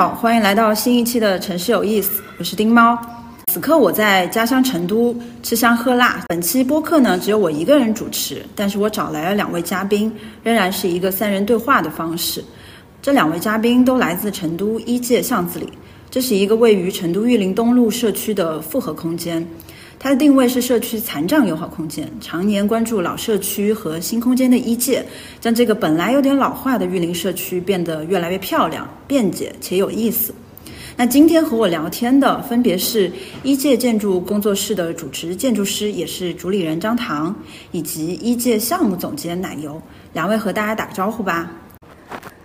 好，欢迎来到新一期的城市有意思，我是丁猫。此刻我在家乡成都吃香喝辣。本期播客呢，只有我一个人主持，但是我找来了两位嘉宾，仍然是一个三人对话的方式。这两位嘉宾都来自成都一界巷子里，这是一个位于成都玉林东路社区的复合空间。它的定位是社区残障友好空间，常年关注老社区和新空间的一界，将这个本来有点老化的玉林社区变得越来越漂亮、便捷且有意思。那今天和我聊天的分别是一界建筑工作室的主持建筑师，也是主理人张唐，以及一界项目总监奶油。两位和大家打个招呼吧。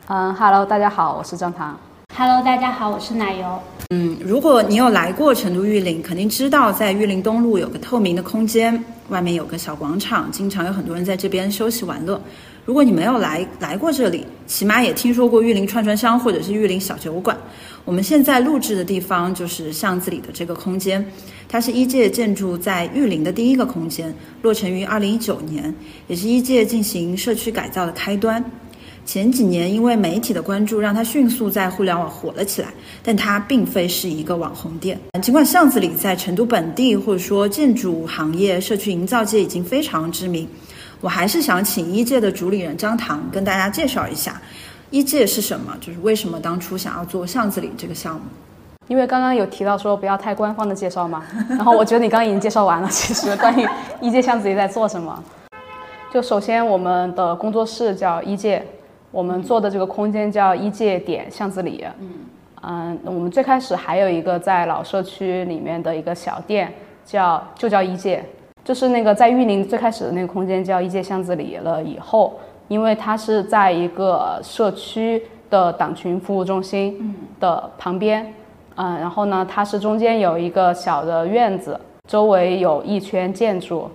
嗯哈喽大家好，我是张唐。Hello，大家好，我是奶油。嗯，如果你有来过成都玉林，肯定知道在玉林东路有个透明的空间，外面有个小广场，经常有很多人在这边休息玩乐。如果你没有来来过这里，起码也听说过玉林串串香或者是玉林小酒馆。我们现在录制的地方就是巷子里的这个空间，它是一届建筑在玉林的第一个空间，落成于二零一九年，也是一届进行社区改造的开端。前几年因为媒体的关注，让它迅速在互联网火了起来，但它并非是一个网红店。尽管巷子里在成都本地或者说建筑行业、社区营造界已经非常知名，我还是想请一届的主理人张唐跟大家介绍一下一届是什么，就是为什么当初想要做巷子里这个项目。因为刚刚有提到说不要太官方的介绍嘛，然后我觉得你刚刚已经介绍完了。其实关于一届巷子里在做什么，就首先我们的工作室叫一届。我们做的这个空间叫一界点巷子里，嗯，嗯，我们最开始还有一个在老社区里面的一个小店，叫就叫一界，就是那个在玉林最开始的那个空间叫一界巷子里了以后，因为它是在一个社区的党群服务中心的旁边，嗯，然后呢，它是中间有一个小的院子，周围有一圈建筑，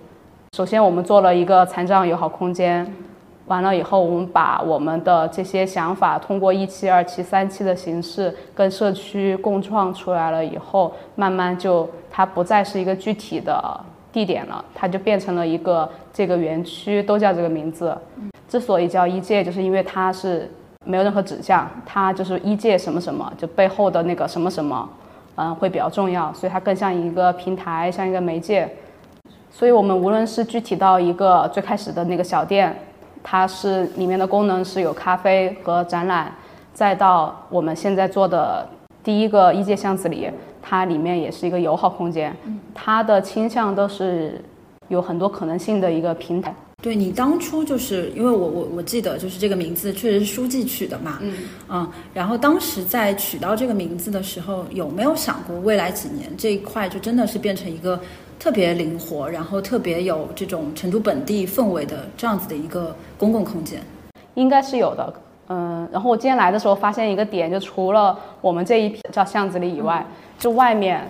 首先我们做了一个残障友好空间。完了以后，我们把我们的这些想法通过一期、二期、三期的形式跟社区共创出来了以后，慢慢就它不再是一个具体的地点了，它就变成了一个这个园区都叫这个名字。之所以叫一界，就是因为它是没有任何指向，它就是一界什么什么，就背后的那个什么什么，嗯，会比较重要，所以它更像一个平台，像一个媒介。所以我们无论是具体到一个最开始的那个小店。它是里面的功能是有咖啡和展览，再到我们现在做的第一个一界巷子里，它里面也是一个友好空间。它的倾向都是有很多可能性的一个平台。对你当初就是因为我我我记得就是这个名字确实是书记取的嘛，嗯嗯，然后当时在取到这个名字的时候，有没有想过未来几年这一块就真的是变成一个？特别灵活，然后特别有这种成都本地氛围的这样子的一个公共空间，应该是有的。嗯，然后我今天来的时候发现一个点，就除了我们这一片叫巷子里以外，就外面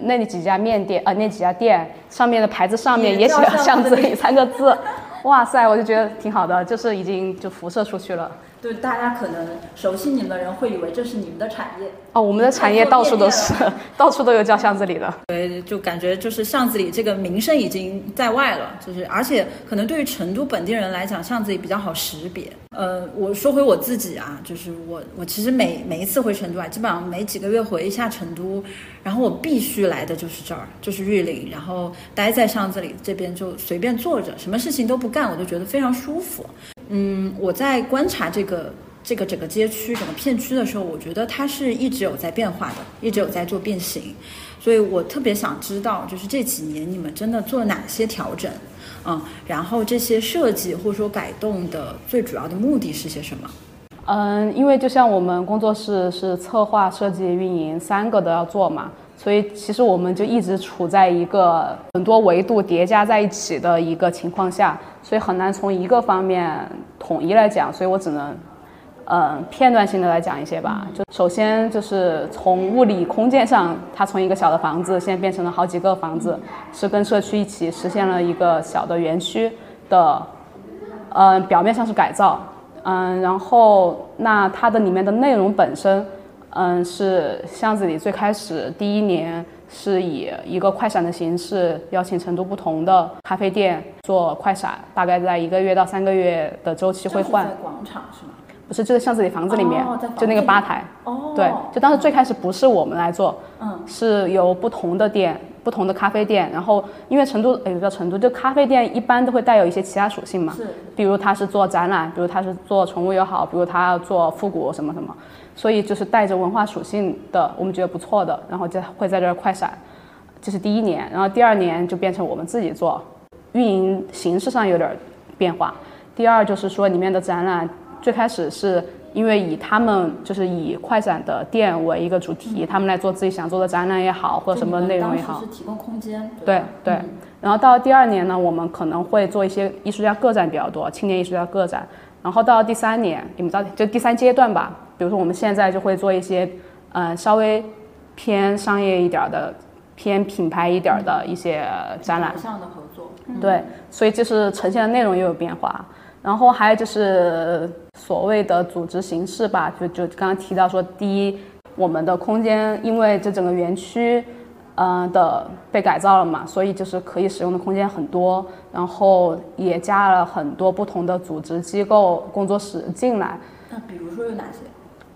那几家面店，呃，那几家店上面的牌子上面也写了“巷子里”三个字。哇塞，我就觉得挺好的，就是已经就辐射出去了。对，大家可能熟悉你们的人会以为这是你们的产业哦，我们的产业到处都是，到处都有叫巷子里的。对，就感觉就是巷子里这个名声已经在外了，就是而且可能对于成都本地人来讲，巷子里比较好识别。呃，我说回我自己啊，就是我我其实每每一次回成都啊，基本上每几个月回一下成都，然后我必须来的就是这儿，就是玉林，然后待在巷子里这边就随便坐着，什么事情都不干，我就觉得非常舒服。嗯，我在观察这个个这个整个街区、整个片区的时候，我觉得它是一直有在变化的，一直有在做变形，所以我特别想知道，就是这几年你们真的做了哪些调整，嗯，然后这些设计或者说改动的最主要的目的是些什么？嗯，因为就像我们工作室是策划、设计、运营三个都要做嘛。所以其实我们就一直处在一个很多维度叠加在一起的一个情况下，所以很难从一个方面统一来讲，所以我只能，嗯，片段性的来讲一些吧。就首先就是从物理空间上，它从一个小的房子现在变成了好几个房子，是跟社区一起实现了一个小的园区的，嗯，表面上是改造，嗯，然后那它的里面的内容本身。嗯，是巷子里最开始第一年是以一个快闪的形式邀请成都不同的咖啡店做快闪，大概在一个月到三个月的周期会换。广场是吗？不是就在巷子里房子里面，哦就那个吧台。哦，对，就当时最开始不是我们来做，嗯，是由不同的店、不同的咖啡店，然后因为成都，哎，不叫成都，就咖啡店一般都会带有一些其他属性嘛，是。比如它是做展览，比如它是做宠物友好，比如它要做复古什么什么，所以就是带着文化属性的，我们觉得不错的，然后就会在这儿快闪，这是第一年，然后第二年就变成我们自己做，运营形式上有点变化。第二就是说里面的展览，最开始是因为以他们就是以快闪的店为一个主题，他们来做自己想做的展览也好，或者什么内容也好是提供空间，对吧对。然后到第二年呢，我们可能会做一些艺术家个展比较多，青年艺术家个展。然后到第三年，你们知道就第三阶段吧，比如说我们现在就会做一些，嗯、稍微偏商业一点儿的、偏品牌一点儿的一些展览。上的合作，对，所以就是呈现的内容也有变化。然后还有就是所谓的组织形式吧，就就刚刚提到说，第一，我们的空间因为这整个园区，呃的被改造了嘛，所以就是可以使用的空间很多，然后也加了很多不同的组织机构工作室进来。那比如说有哪些？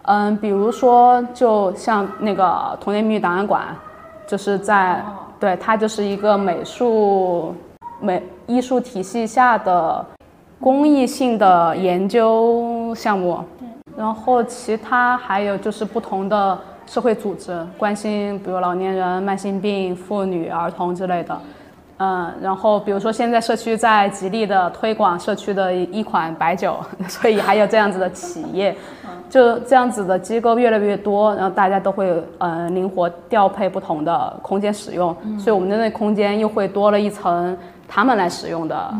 嗯，比如说就像那个童年秘密档案馆，就是在哦对它就是一个美术美艺术体系下的公益性的研究项目。然后其他还有就是不同的社会组织关心，比如老年人、慢性病、妇女、儿童之类的。嗯，然后比如说现在社区在极力的推广社区的一款白酒，所以还有这样子的企业，就这样子的机构越来越多，然后大家都会呃灵活调配不同的空间使用，所以我们的那空间又会多了一层他们来使用的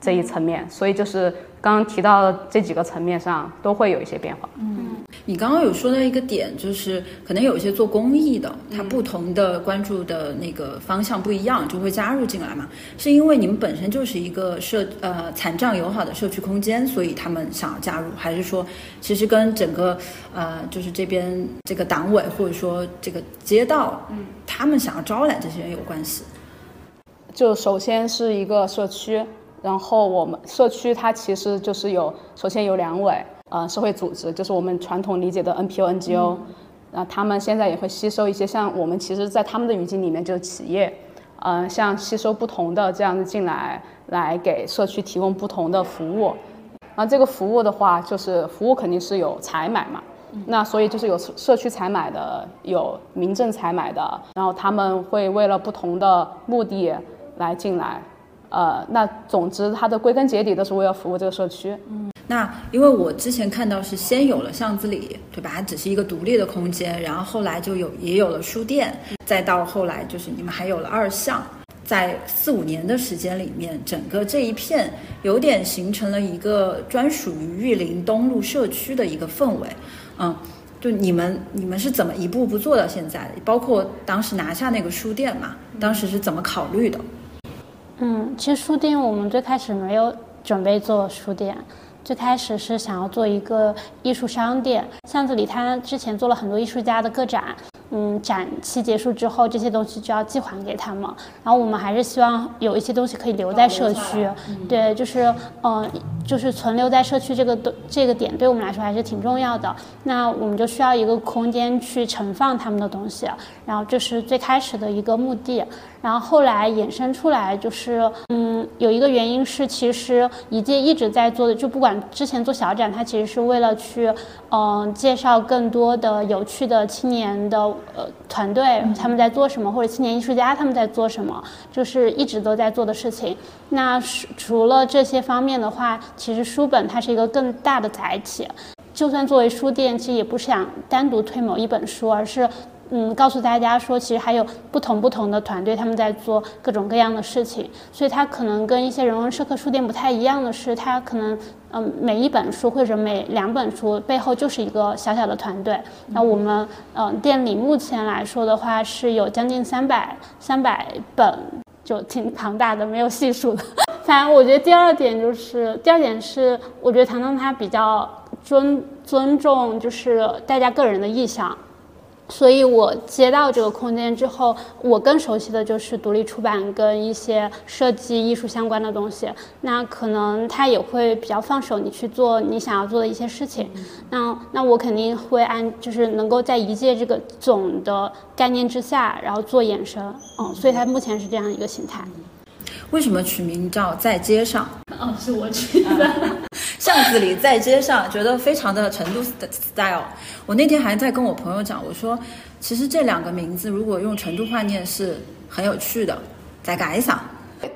这一层面，所以就是刚刚提到的这几个层面上都会有一些变化。嗯你刚刚有说到一个点，就是可能有一些做公益的，他不同的关注的那个方向不一样，就会加入进来嘛。是因为你们本身就是一个社呃残障友好的社区空间，所以他们想要加入，还是说其实跟整个呃就是这边这个党委或者说这个街道，嗯，他们想要招揽这些人有关系？就首先是一个社区，然后我们社区它其实就是有，首先有两委，呃，社会组织，就是我们传统理解的 NPO、NGO，然后他们现在也会吸收一些像我们其实，在他们的语境里面就是企业，呃，像吸收不同的这样子进来，来给社区提供不同的服务。然后这个服务的话，就是服务肯定是有采买嘛，那所以就是有社社区采买的，有民政采买的，然后他们会为了不同的目的来进来，呃，那总之它的归根结底都是为了服务这个社区。嗯那因为我之前看到是先有了巷子里，对吧？它只是一个独立的空间，然后后来就有也有了书店，再到后来就是你们还有了二巷，在四五年的时间里面，整个这一片有点形成了一个专属于玉林东路社区的一个氛围，嗯。就你们，你们是怎么一步步做到现在的？包括当时拿下那个书店嘛，当时是怎么考虑的？嗯，其实书店我们最开始没有准备做书店，最开始是想要做一个艺术商店。巷子里它之前做了很多艺术家的个展，嗯，展期结束之后，这些东西就要寄还给他们。然后我们还是希望有一些东西可以留在社区，对，就是嗯、呃就是存留在社区这个的这个点对我们来说还是挺重要的。那我们就需要一个空间去盛放他们的东西，然后这是最开始的一个目的。然后后来衍生出来就是，嗯，有一个原因是，其实一届一直在做的，就不管之前做小展，它其实是为了去，嗯、介绍更多的有趣的青年的呃团队他们在做什么，或者青年艺术家他们在做什么，就是一直都在做的事情。那除除了这些方面的话，其实书本它是一个更大的载体。就算作为书店，其实也不是想单独推某一本书，而是嗯告诉大家说，其实还有不同不同的团队他们在做各种各样的事情。所以它可能跟一些人文社科书店不太一样的是，它可能嗯每一本书或者每两本书背后就是一个小小的团队。那我们嗯店里目前来说的话是有将近三百三百本。就挺庞大的，没有细数的。反正我觉得第二点就是，第二点是，我觉得唐唐他比较尊尊重，就是大家个人的意向。所以我接到这个空间之后，我更熟悉的就是独立出版跟一些设计艺术相关的东西。那可能他也会比较放手你去做你想要做的一些事情。那那我肯定会按就是能够在一届这个总的概念之下，然后做衍生。嗯，所以它目前是这样一个形态。为什么取名叫在街上？哦，是我取的。巷子里，在街上，觉得非常的成都 style。我那天还在跟我朋友讲，我说，其实这两个名字如果用成都话念是很有趣的，在街上。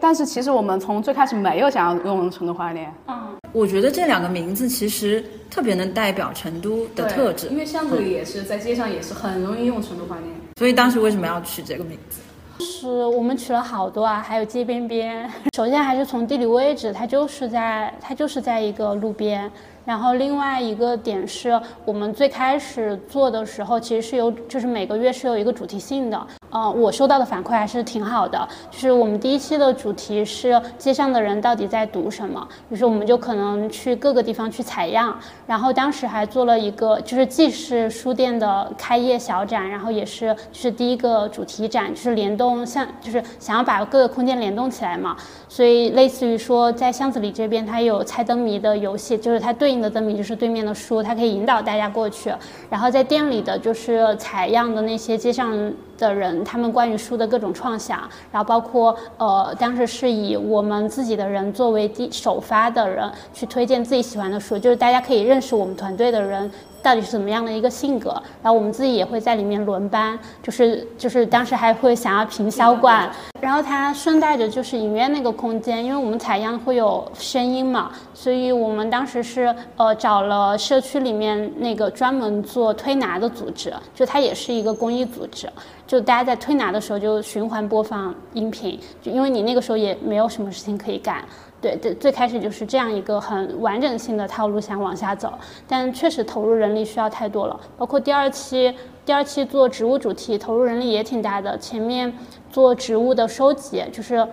但是其实我们从最开始没有想要用成都话念。嗯，我觉得这两个名字其实特别能代表成都的特质，因为巷子里也是在街上也是很容易用成都话念。所以当时为什么要取这个名字？是我们取了好多啊，还有街边边。首先还是从地理位置，它就是在它就是在一个路边。然后另外一个点是我们最开始做的时候，其实是有就是每个月是有一个主题性的。呃，我收到的反馈还是挺好的。就是我们第一期的主题是街上的人到底在读什么，于是我们就可能去各个地方去采样。然后当时还做了一个，就是既是书店的开业小展，然后也是就是第一个主题展，就是联动像就是想要把各个空间联动起来嘛。所以类似于说在巷子里这边，它有猜灯谜的游戏，就是它对应的灯谜就是对面的书，它可以引导大家过去。然后在店里的就是采样的那些街上。的人，他们关于书的各种创想，然后包括呃，当时是以我们自己的人作为第首发的人去推荐自己喜欢的书，就是大家可以认识我们团队的人。到底是怎么样的一个性格？然后我们自己也会在里面轮班，就是就是当时还会想要评销冠，然后它顺带着就是影院那个空间，因为我们采样会有声音嘛，所以我们当时是呃找了社区里面那个专门做推拿的组织，就它也是一个公益组织，就大家在推拿的时候就循环播放音频，就因为你那个时候也没有什么事情可以干。对最，最开始就是这样一个很完整性的套路想往下走，但确实投入人力需要太多了。包括第二期，第二期做植物主题，投入人力也挺大的。前面做植物的收集，就是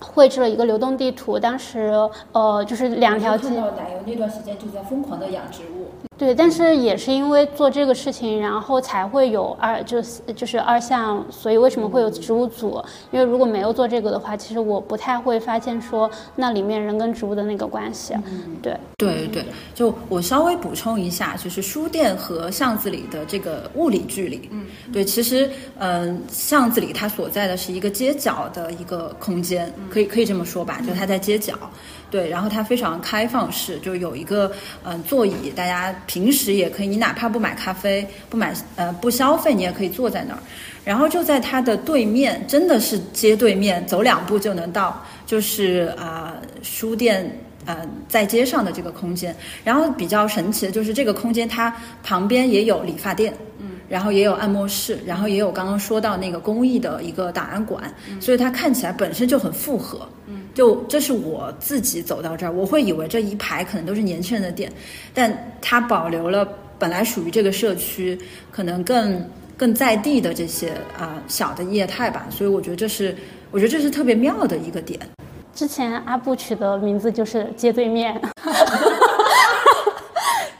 绘制了一个流动地图，当时呃就是两条街。奶油那段时间就在疯狂的养植物。对，但是也是因为做这个事情，然后才会有二，就是就是二项，所以为什么会有植物组？因为如果没有做这个的话，其实我不太会发现说那里面人跟植物的那个关系。对，对对，就我稍微补充一下，就是书店和巷子里的这个物理距离。嗯，对，其实嗯，巷子里它所在的是一个街角的一个空间，可以可以这么说吧，就它在街角。对，然后它非常开放式，就有一个嗯座椅，大家平时也可以，你哪怕不买咖啡，不买呃不消费，你也可以坐在那儿。然后就在它的对面，真的是街对面，走两步就能到，就是啊书店呃在街上的这个空间。然后比较神奇的就是这个空间，它旁边也有理发店，嗯，然后也有按摩室，然后也有刚刚说到那个公益的一个档案馆，所以它看起来本身就很复合，嗯。就这是我自己走到这儿，我会以为这一排可能都是年轻人的店，但它保留了本来属于这个社区可能更更在地的这些啊小的业态吧，所以我觉得这是我觉得这是特别妙的一个点。之前阿布取的名字就是街对面。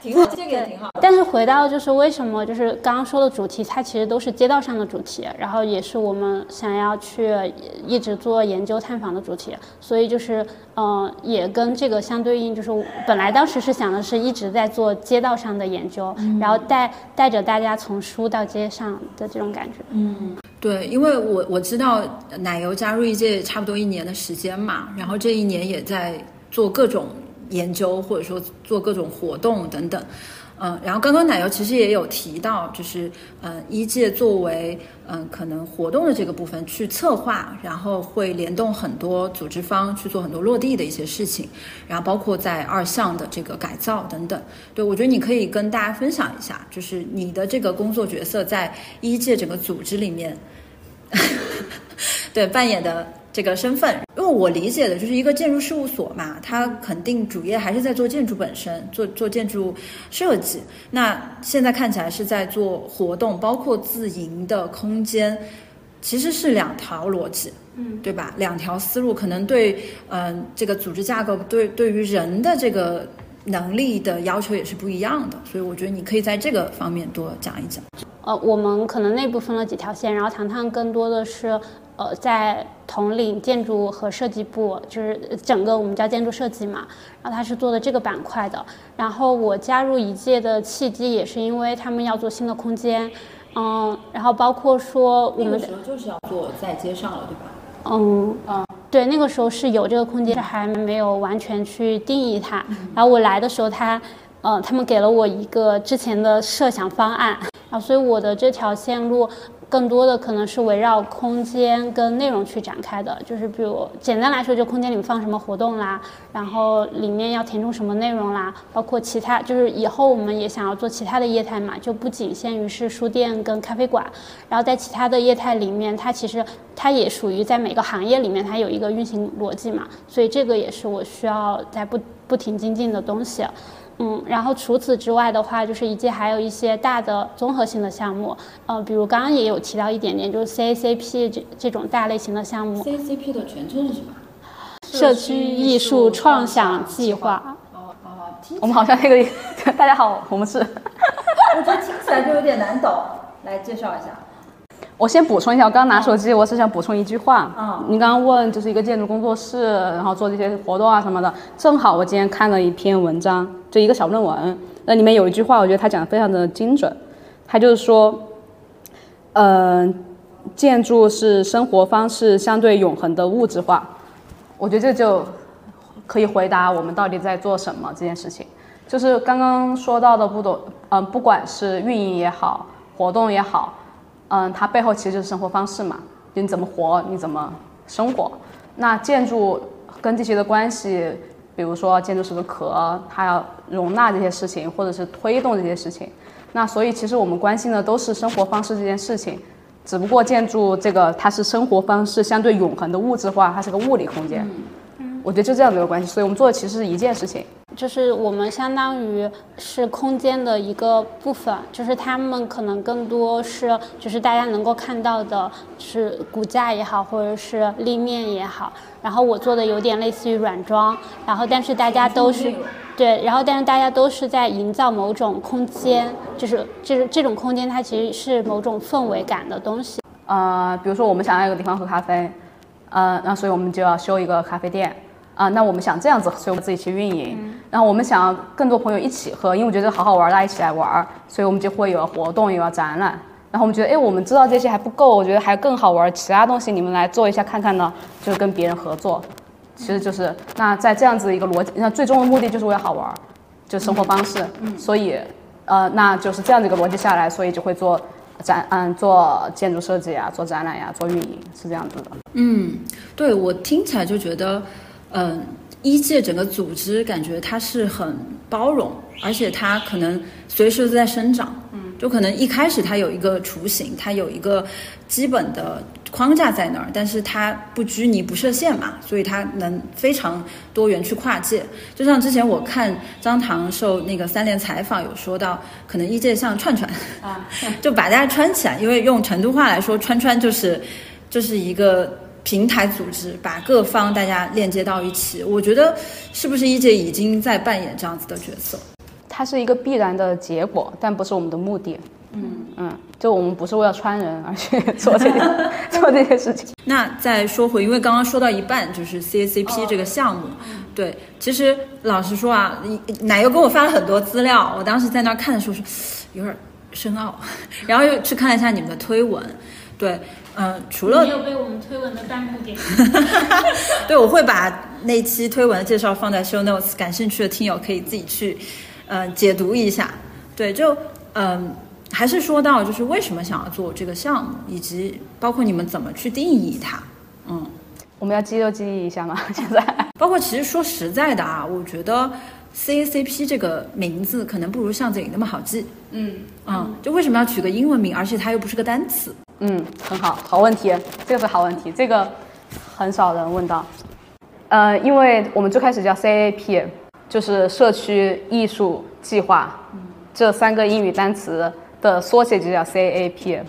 挺好，这个也挺好。但是回到就是为什么就是刚刚说的主题，它其实都是街道上的主题，然后也是我们想要去一直做研究探访的主题，所以就是嗯，也跟这个相对应，就是本来当时是想的是一直在做街道上的研究，然后带带着大家从书到街上的这种感觉。嗯，对，因为我我知道奶油加入一届差不多一年的时间嘛，然后这一年也在做各种。研究或者说做各种活动等等，嗯，然后刚刚奶油其实也有提到，就是嗯，一届作为嗯可能活动的这个部分去策划，然后会联动很多组织方去做很多落地的一些事情，然后包括在二项的这个改造等等。对我觉得你可以跟大家分享一下，就是你的这个工作角色在一届整个组织里面，对扮演的。这个身份，因为我理解的就是一个建筑事务所嘛，它肯定主业还是在做建筑本身，做做建筑设计。那现在看起来是在做活动，包括自营的空间，其实是两条逻辑，嗯，对吧？两条思路，可能对，嗯，这个组织架构对对于人的这个能力的要求也是不一样的。所以我觉得你可以在这个方面多讲一讲。呃，我们可能内部分了几条线，然后糖糖更多的是。呃，在统领建筑和设计部，就是整个我们叫建筑设计嘛，然后他是做的这个板块的。然后我加入一届的契机也是因为他们要做新的空间，嗯，然后包括说我们那个时候就是要做在街上了，对吧？嗯嗯，对，那个时候是有这个空间，还没有完全去定义它。然后我来的时候，他，呃，他们给了我一个之前的设想方案，然后所以我的这条线路。更多的可能是围绕空间跟内容去展开的，就是比如简单来说，就空间里放什么活动啦，然后里面要填充什么内容啦，包括其他，就是以后我们也想要做其他的业态嘛，就不仅限于是书店跟咖啡馆，然后在其他的业态里面，它其实它也属于在每个行业里面它有一个运行逻辑嘛，所以这个也是我需要在不不停精进的东西。嗯，然后除此之外的话，就是一届还有一些大的综合性的项目，呃，比如刚刚也有提到一点点，就是 CACP 这这种大类型的项目。CACP 的全称是什么？社区艺术创想计划。哦哦，我们好像那个，大家好，我们是。我觉得听起来就有点难懂，来介绍一下。我先补充一下，我刚刚拿手机，我是想补充一句话。嗯，你刚刚问就是一个建筑工作室，然后做这些活动啊什么的，正好我今天看了一篇文章，就一个小论文，那里面有一句话，我觉得他讲的非常的精准。他就是说，嗯，建筑是生活方式相对永恒的物质化。我觉得这就可以回答我们到底在做什么这件事情。就是刚刚说到的不懂，嗯，不管是运营也好，活动也好。嗯，它背后其实就是生活方式嘛，就你怎么活，你怎么生活。那建筑跟这些的关系，比如说建筑是个壳，它要容纳这些事情，或者是推动这些事情。那所以其实我们关心的都是生活方式这件事情，只不过建筑这个它是生活方式相对永恒的物质化，它是个物理空间。我觉得就这样的一个关系，所以我们做的其实是一件事情。就是我们相当于是空间的一个部分，就是他们可能更多是就是大家能够看到的是骨架也好，或者是立面也好。然后我做的有点类似于软装，然后但是大家都是对，然后但是大家都是在营造某种空间，就是就是这种空间它其实是某种氛围感的东西。呃，比如说我们想要一个地方喝咖啡，呃，那所以我们就要修一个咖啡店。啊，那我们想这样子，所以我们自己去运营。然后我们想更多朋友一起喝，因为我觉得好好玩，大家一起来玩，所以我们就会有活动，有展览。然后我们觉得，哎，我们知道这些还不够，我觉得还更好玩，其他东西你们来做一下看看呢，就是跟别人合作。其实就是那在这样子一个逻辑，那最终的目的就是为了好玩，就生活方式。嗯所以，呃，那就是这样的一个逻辑下来，所以就会做展，嗯，做建筑设计啊，做展览呀，做运营，是这样子的。嗯，对我听起来就觉得。嗯，一界整个组织感觉它是很包容，而且它可能随时都在生长。嗯，就可能一开始它有一个雏形，它有一个基本的框架在那儿，但是它不拘泥不设限嘛，所以它能非常多元去跨界。就像之前我看张唐受那个三联采访有说到，可能一界像串串啊，就把大家串起来，因为用成都话来说，串串就是就是一个。平台组织把各方大家链接到一起，我觉得是不是一姐已经在扮演这样子的角色？它是一个必然的结果，但不是我们的目的。嗯嗯，就我们不是为了穿人而去做这个 做这些事情。那再说回，因为刚刚说到一半就是 CACP 这个项目，对，其实老实说啊，奶油给我发了很多资料，我当时在那看的时候是有点深奥，然后又去看了一下你们的推文，对。嗯，除了没有被我们推文的弹幕点 对，我会把那期推文的介绍放在 show notes，感兴趣的听友可以自己去，呃，解读一下。对，就嗯，还是说到就是为什么想要做这个项目，以及包括你们怎么去定义它。嗯，我们要肌肉记忆一下吗？现在，包括其实说实在的啊，我觉得 CACP 这个名字可能不如巷子里那么好记。嗯嗯，就为什么要取个英文名，而且它又不是个单词？嗯，很好，好问题，这个是好问题，这个很少人问到。呃，因为我们最开始叫 CAP，就是社区艺术计划，这三个英语单词的缩写就叫 CAP。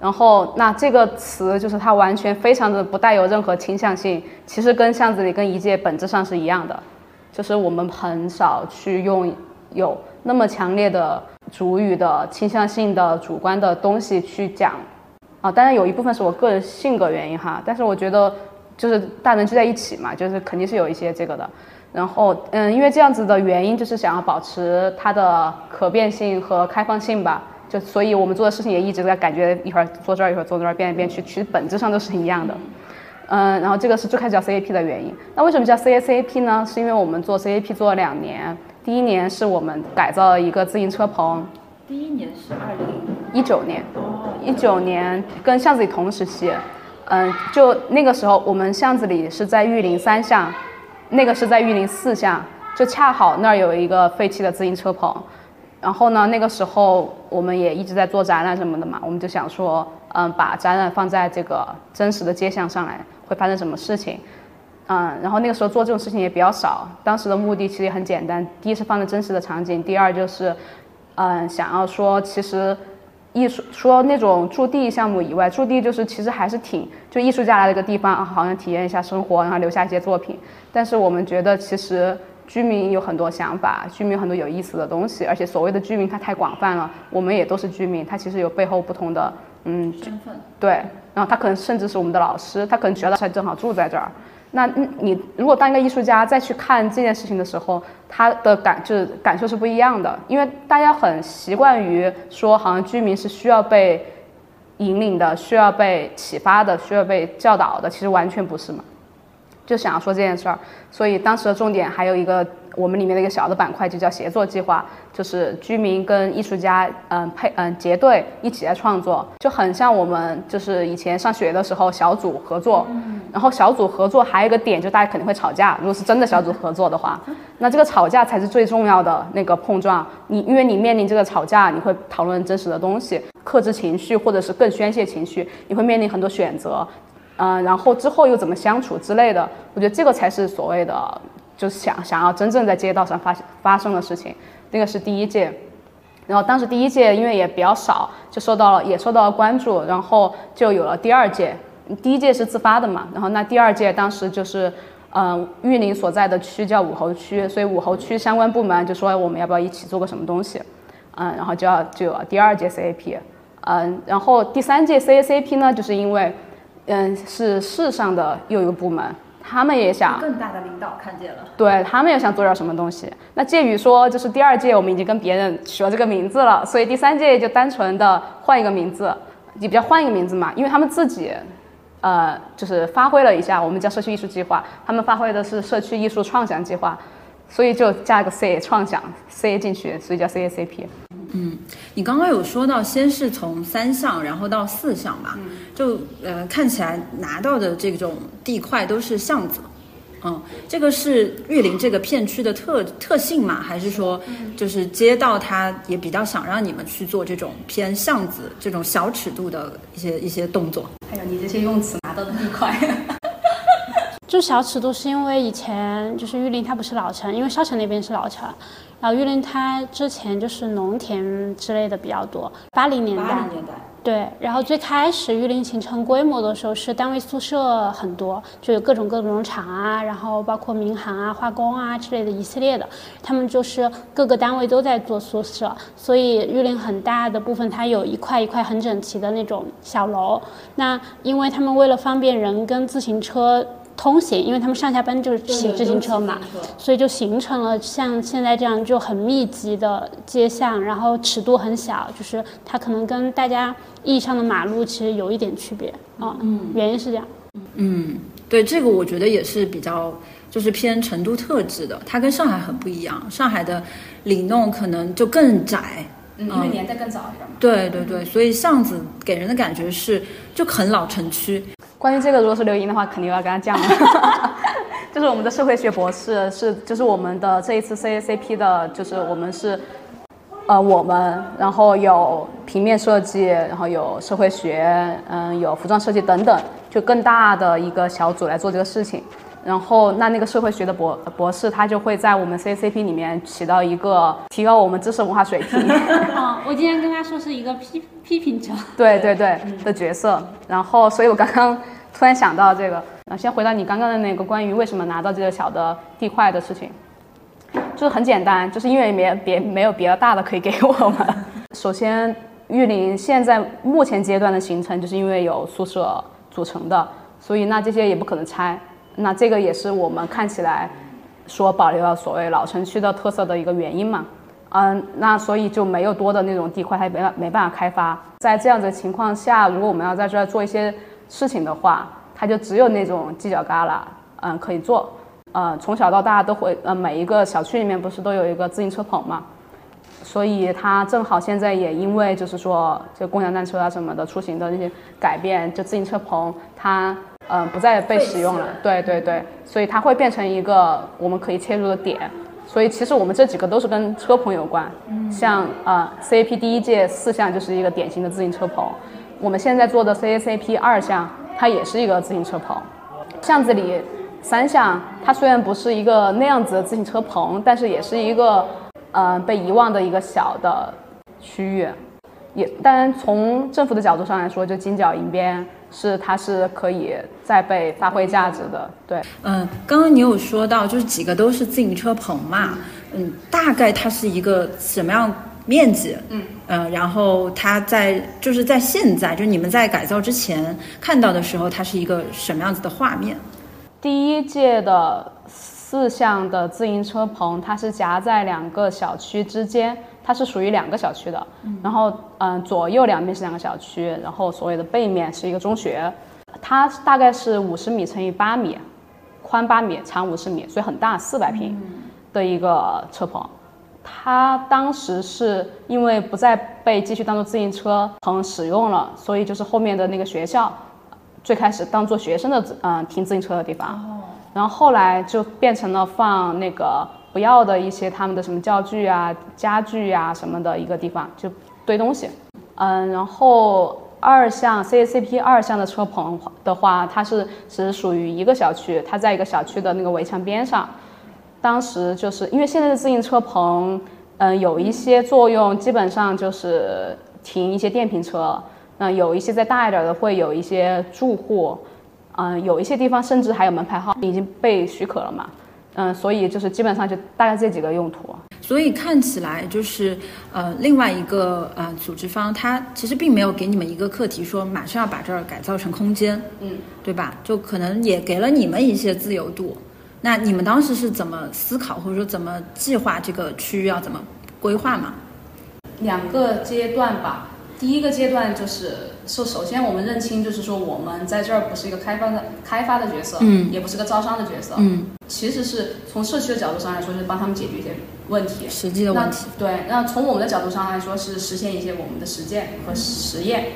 然后，那这个词就是它完全非常的不带有任何倾向性，其实跟巷子里跟一届本质上是一样的，就是我们很少去用有那么强烈的主语的倾向性的主观的东西去讲，啊，当然有一部分是我个人性格原因哈，但是我觉得就是大人聚在一起嘛，就是肯定是有一些这个的。然后，嗯，因为这样子的原因，就是想要保持它的可变性和开放性吧。就所以我们做的事情也一直在感觉一会儿坐这儿，一会儿坐那儿，变来变去，其实本质上都是一样的。嗯，然后这个是最开始叫 CAP 的原因。那为什么叫 CACAP 呢？是因为我们做 CAP 做了两年，第一年是我们改造了一个自行车棚。第一年是二零一九年，一九年跟巷子里同时期。嗯，就那个时候我们巷子里是在玉林三巷，那个是在玉林四巷，就恰好那儿有一个废弃的自行车棚。然后呢，那个时候我们也一直在做展览什么的嘛，我们就想说，嗯，把展览放在这个真实的街巷上来，会发生什么事情？嗯，然后那个时候做这种事情也比较少。当时的目的其实也很简单，第一是放在真实的场景，第二就是，嗯，想要说，其实艺术说那种驻地项目以外，驻地就是其实还是挺就艺术家来了一个地方，好像体验一下生活，然后留下一些作品。但是我们觉得其实。居民有很多想法，居民有很多有意思的东西，而且所谓的居民他太广泛了，我们也都是居民，他其实有背后不同的嗯身份，对，然后他可能甚至是我们的老师，他可能觉得他正好住在这儿。那你如果当一个艺术家再去看这件事情的时候，他的感就是感受是不一样的，因为大家很习惯于说好像居民是需要被引领的，需要被启发的，需要被教导的，其实完全不是嘛。就想要说这件事儿，所以当时的重点还有一个我们里面的一个小的板块，就叫协作计划，就是居民跟艺术家嗯配嗯结对一起来创作，就很像我们就是以前上学的时候小组合作，然后小组合作还有一个点就大家肯定会吵架，如果是真的小组合作的话，那这个吵架才是最重要的那个碰撞，你因为你面临这个吵架，你会讨论真实的东西，克制情绪或者是更宣泄情绪，你会面临很多选择。嗯，然后之后又怎么相处之类的，我觉得这个才是所谓的，就是想想要真正在街道上发生发生的事情。那个是第一届，然后当时第一届因为也比较少，就受到了也受到了关注，然后就有了第二届。第一届是自发的嘛，然后那第二届当时就是，嗯，玉林所在的区叫武侯区，所以武侯区相关部门就说我们要不要一起做个什么东西，嗯，然后就要就有了第二届 CAP，嗯，然后第三届 CACP 呢，就是因为。嗯，是市上的又一个部门，他们也想更大的领导看见了，对他们也想做点什么东西。那介于说，就是第二届我们已经跟别人取了这个名字了，所以第三届就单纯的换一个名字，也比较换一个名字嘛，因为他们自己，呃，就是发挥了一下，我们叫社区艺术计划，他们发挥的是社区艺术创想计划，所以就加一个 C 创想 C 进去，所以叫 CACP。嗯，你刚刚有说到，先是从三项，然后到四项吧，就呃看起来拿到的这种地块都是巷子，嗯，这个是玉林这个片区的特特性嘛，还是说就是街道它也比较想让你们去做这种偏巷子这种小尺度的一些一些动作？还有你这些用词拿到的地块。就小尺度是因为以前就是玉林它不是老城，因为沙城那边是老城，然后玉林它之前就是农田之类的比较多。八零年代，八零年代，对。然后最开始玉林形成规模的时候是单位宿舍很多，就有各种各种厂啊，然后包括民航啊、化工啊之类的一系列的，他们就是各个单位都在做宿舍，所以玉林很大的部分它有一块一块很整齐的那种小楼。那因为他们为了方便人跟自行车。通行，因为他们上下班就是骑自行车嘛，所以就形成了像现在这样就很密集的街巷，然后尺度很小，就是它可能跟大家意义上的马路其实有一点区别啊。嗯，原因是这样。嗯，对，这个我觉得也是比较就是偏成都特质的，它跟上海很不一样。上海的里弄可能就更窄，嗯，因为年代更早一点嘛。对对对，所以巷子给人的感觉是就很老城区。关于这个，如果是刘莹的话，肯定要跟他讲了。就是我们的社会学博士，是就是我们的这一次 CACP 的，就是我们是，呃，我们然后有平面设计，然后有社会学，嗯，有服装设计等等，就更大的一个小组来做这个事情。然后那那个社会学的博博士，他就会在我们 CACP 里面起到一个提高我们知识文化水平。哦，我今天跟他说是一个批批评者。对对对的角色。然后，所以我刚刚突然想到这个。啊，先回到你刚刚的那个关于为什么拿到这个小的地块的事情。就是很简单，就是因为没别没有别的大的可以给我们。首先，玉林现在目前阶段的形成，就是因为有宿舍组成的，所以那这些也不可能拆。那这个也是我们看起来说保留了所谓老城区的特色的一个原因嘛。嗯，那所以就没有多的那种地块，它也没没办法开发。在这样子的情况下，如果我们要在这儿做一些事情的话，它就只有那种犄角旮旯，嗯，可以做。呃，从小到大都会，呃，每一个小区里面不是都有一个自行车棚嘛，所以它正好现在也因为就是说，就共享单车啊什么的出行的那些改变，就自行车棚它，嗯，不再被使用了。对对对，所以它会变成一个我们可以切入的点。所以其实我们这几个都是跟车棚有关，像呃 CAP 第一届四项就是一个典型的自行车棚，我们现在做的 CACP 二项它也是一个自行车棚，巷子里三项它虽然不是一个那样子的自行车棚，但是也是一个呃被遗忘的一个小的区域，也当然从政府的角度上来说，就金角银边。是，它是可以再被发挥价值的。对，嗯，刚刚你有说到，就是几个都是自行车棚嘛，嗯，大概它是一个什么样面积？嗯，呃，然后它在就是在现在，就是你们在改造之前看到的时候，它是一个什么样子的画面？第一届的四项的自行车棚，它是夹在两个小区之间。它是属于两个小区的，然后嗯，左右两边是两个小区，然后所谓的背面是一个中学，它大概是五十米乘以八米，宽八米，长五十米，所以很大，四百平的一个车棚。它当时是因为不再被继续当做自行车棚使用了，所以就是后面的那个学校最开始当做学生的嗯停自行车的地方，然后后来就变成了放那个。不要的一些他们的什么教具啊、家具啊什么的一个地方，就堆东西。嗯，然后二项 CACP 二项的车棚的话，它是只属于一个小区，它在一个小区的那个围墙边上。当时就是因为现在的自行车棚，嗯，有一些作用，基本上就是停一些电瓶车。那有一些再大一点的，会有一些住户。嗯，有一些地方甚至还有门牌号已经被许可了嘛。嗯，所以就是基本上就大概这几个用途。所以看起来就是呃，另外一个呃组织方，他其实并没有给你们一个课题，说马上要把这儿改造成空间，嗯，对吧？就可能也给了你们一些自由度。那你们当时是怎么思考，或者说怎么计划这个区域要怎么规划嘛？两个阶段吧。第一个阶段就是首首先我们认清，就是说我们在这儿不是一个开发的开发的角色，嗯，也不是个招商的角色，嗯，其实是从社区的角度上来说，就是帮他们解决一些问题，实际的问题。对，那从我们的角度上来说，是实现一些我们的实践和实验。